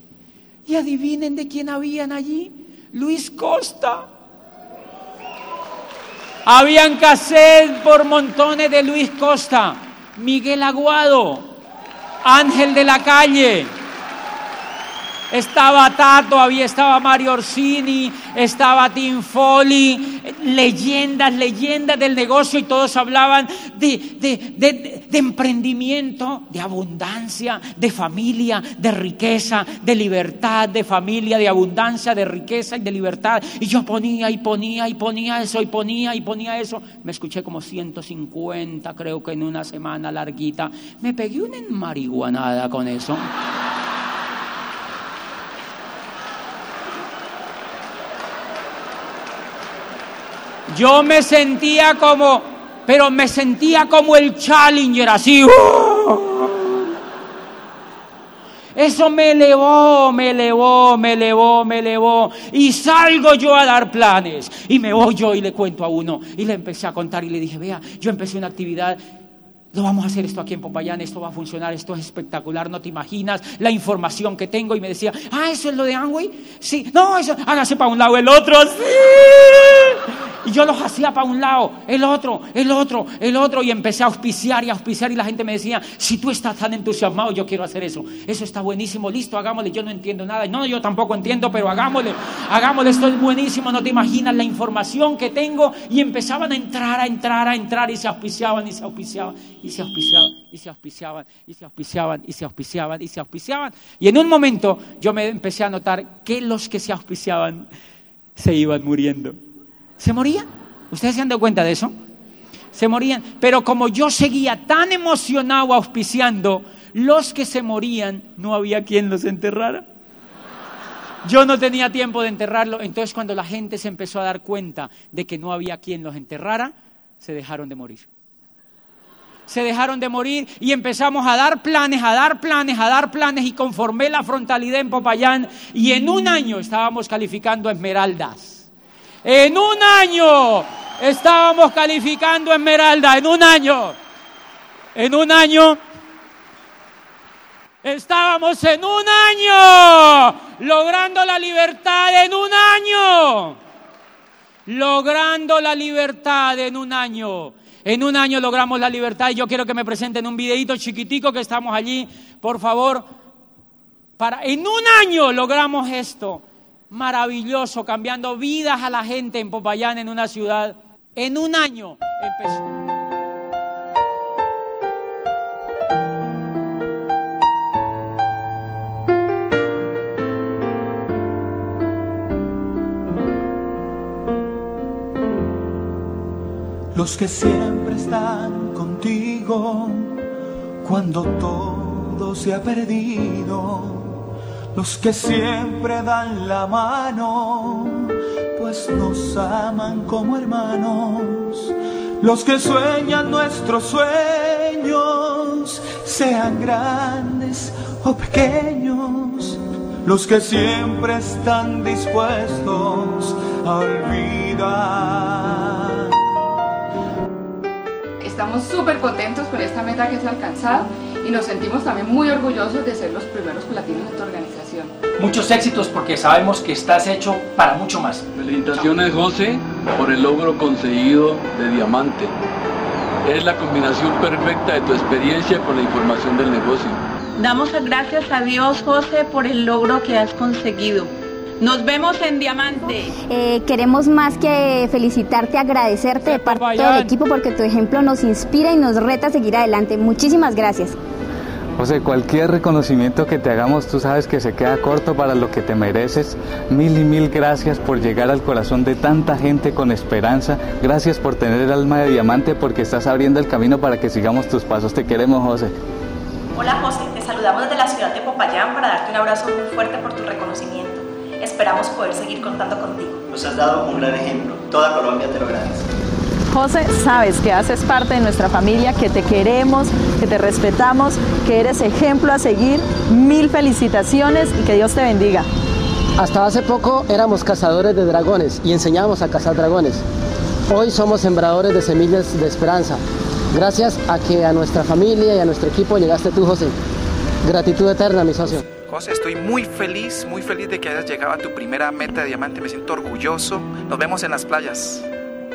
Y adivinen de quién habían allí. Luis Costa. Habían cassettes por montones de Luis Costa, Miguel Aguado, Ángel de la Calle. Estaba Tato, había estaba Mario Orsini, estaba Tim Foley, leyendas, leyendas del negocio y todos hablaban de, emprendimiento, de abundancia, de familia, de riqueza, de libertad, de familia, de abundancia, de riqueza y de libertad. Y yo ponía y ponía y ponía eso y ponía y ponía eso. Me escuché como 150, creo que en una semana larguita. Me pegué una marihuanada con eso. Yo me sentía como, pero me sentía como el Challenger, así. ¡uh! Eso me elevó, me elevó, me elevó, me elevó. Y salgo yo a dar planes. Y me voy yo y le cuento a uno. Y le empecé a contar y le dije, vea, yo empecé una actividad lo vamos a hacer esto aquí en Popayán, esto va a funcionar, esto es espectacular, no te imaginas la información que tengo. Y me decía, ah, eso es lo de Amway. Sí, no, eso, hágase para un lado, el otro, sí. Y yo los hacía para un lado, el otro, el otro, el otro, y empecé a auspiciar y a auspiciar. Y la gente me decía, si tú estás tan entusiasmado, yo quiero hacer eso. Eso está buenísimo, listo, hagámosle. Yo no entiendo nada. No, yo tampoco entiendo, pero hagámosle, hagámosle, esto es buenísimo, no te imaginas la información que tengo. Y empezaban a entrar, a entrar, a entrar, y se auspiciaban, y se auspiciaban y se auspiciaban, y se auspiciaban, y se auspiciaban, y se auspiciaban, y se auspiciaban. Y en un momento yo me empecé a notar que los que se auspiciaban se iban muriendo. ¿Se morían? ¿Ustedes se han dado cuenta de eso? Se morían. Pero como yo seguía tan emocionado auspiciando, los que se morían no había quien los enterrara. Yo no tenía tiempo de enterrarlo, entonces cuando la gente se empezó a dar cuenta de que no había quien los enterrara, se dejaron de morir se dejaron de morir y empezamos a dar planes, a dar planes, a dar planes y conformé la frontalidad en Popayán y en un año estábamos calificando esmeraldas. En un año estábamos calificando esmeralda, en un año. En un año estábamos en un año logrando la libertad en un año. Logrando la libertad en un año. En un año logramos la libertad y yo quiero que me presenten un videito chiquitico que estamos allí, por favor. Para, en un año logramos esto. Maravilloso, cambiando vidas a la gente en Popayán, en una ciudad. En un año empezó. Los que siempre están contigo cuando todo se ha perdido, los que siempre dan la mano, pues nos aman como hermanos, los que sueñan nuestros sueños, sean grandes o pequeños, los que siempre están dispuestos a olvidar Estamos súper contentos por esta meta que se ha alcanzado y nos sentimos también muy orgullosos de ser los primeros platinos de tu organización. Muchos éxitos porque sabemos que estás hecho para mucho más. Felicitaciones José por el logro conseguido de Diamante. Es la combinación perfecta de tu experiencia con la información del negocio. Damos gracias a Dios José por el logro que has conseguido. Nos vemos en Diamante. Eh, queremos más que felicitarte, agradecerte de parte del equipo porque tu ejemplo nos inspira y nos reta a seguir adelante. Muchísimas gracias. José, cualquier reconocimiento que te hagamos, tú sabes que se queda corto para lo que te mereces. Mil y mil gracias por llegar al corazón de tanta gente con esperanza. Gracias por tener el alma de diamante porque estás abriendo el camino para que sigamos tus pasos. Te queremos, José. Hola, José. Te saludamos desde la ciudad de Popayán para darte un abrazo muy fuerte por tu reconocimiento. Esperamos poder seguir contando contigo. Nos has dado un gran ejemplo. Toda Colombia te lo agradece. José, sabes que haces parte de nuestra familia, que te queremos, que te respetamos, que eres ejemplo a seguir. Mil felicitaciones y que Dios te bendiga. Hasta hace poco éramos cazadores de dragones y enseñábamos a cazar dragones. Hoy somos sembradores de semillas de esperanza. Gracias a que a nuestra familia y a nuestro equipo llegaste tú, José. Gratitud eterna, mi socio. José, estoy muy feliz, muy feliz de que hayas llegado a tu primera meta de diamante. Me siento orgulloso. Nos vemos en las playas.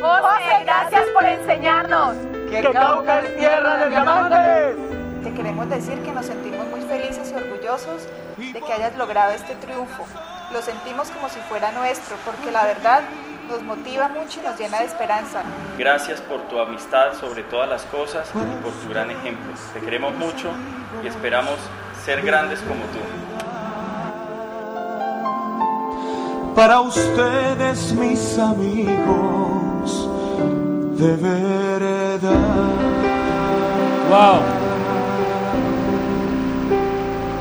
José, gracias por enseñarnos. Que Cauca es tierra de diamantes. Te queremos decir que nos sentimos muy felices y orgullosos de que hayas logrado este triunfo. Lo sentimos como si fuera nuestro, porque la verdad nos motiva mucho y nos llena de esperanza. Gracias por tu amistad sobre todas las cosas y por tu gran ejemplo. Te queremos mucho y esperamos ser grandes como tú. Para ustedes, mis amigos, de verdad. Wow.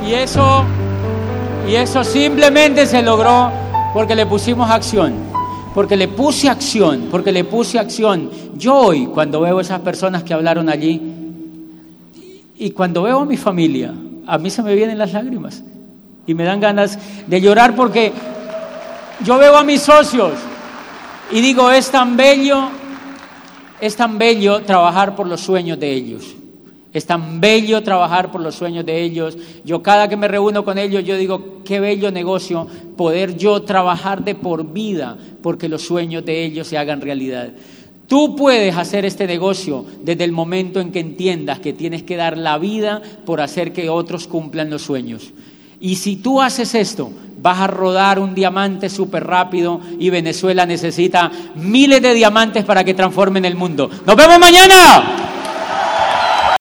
Y eso, y eso simplemente se logró porque le pusimos acción, porque le puse acción, porque le puse acción. Yo hoy, cuando veo esas personas que hablaron allí, y cuando veo a mi familia, a mí se me vienen las lágrimas. Y me dan ganas de llorar porque yo veo a mis socios y digo, es tan bello, es tan bello trabajar por los sueños de ellos. Es tan bello trabajar por los sueños de ellos. Yo cada que me reúno con ellos, yo digo, qué bello negocio poder yo trabajar de por vida porque los sueños de ellos se hagan realidad. Tú puedes hacer este negocio desde el momento en que entiendas que tienes que dar la vida por hacer que otros cumplan los sueños. Y si tú haces esto, vas a rodar un diamante súper rápido y Venezuela necesita miles de diamantes para que transformen el mundo. Nos vemos mañana.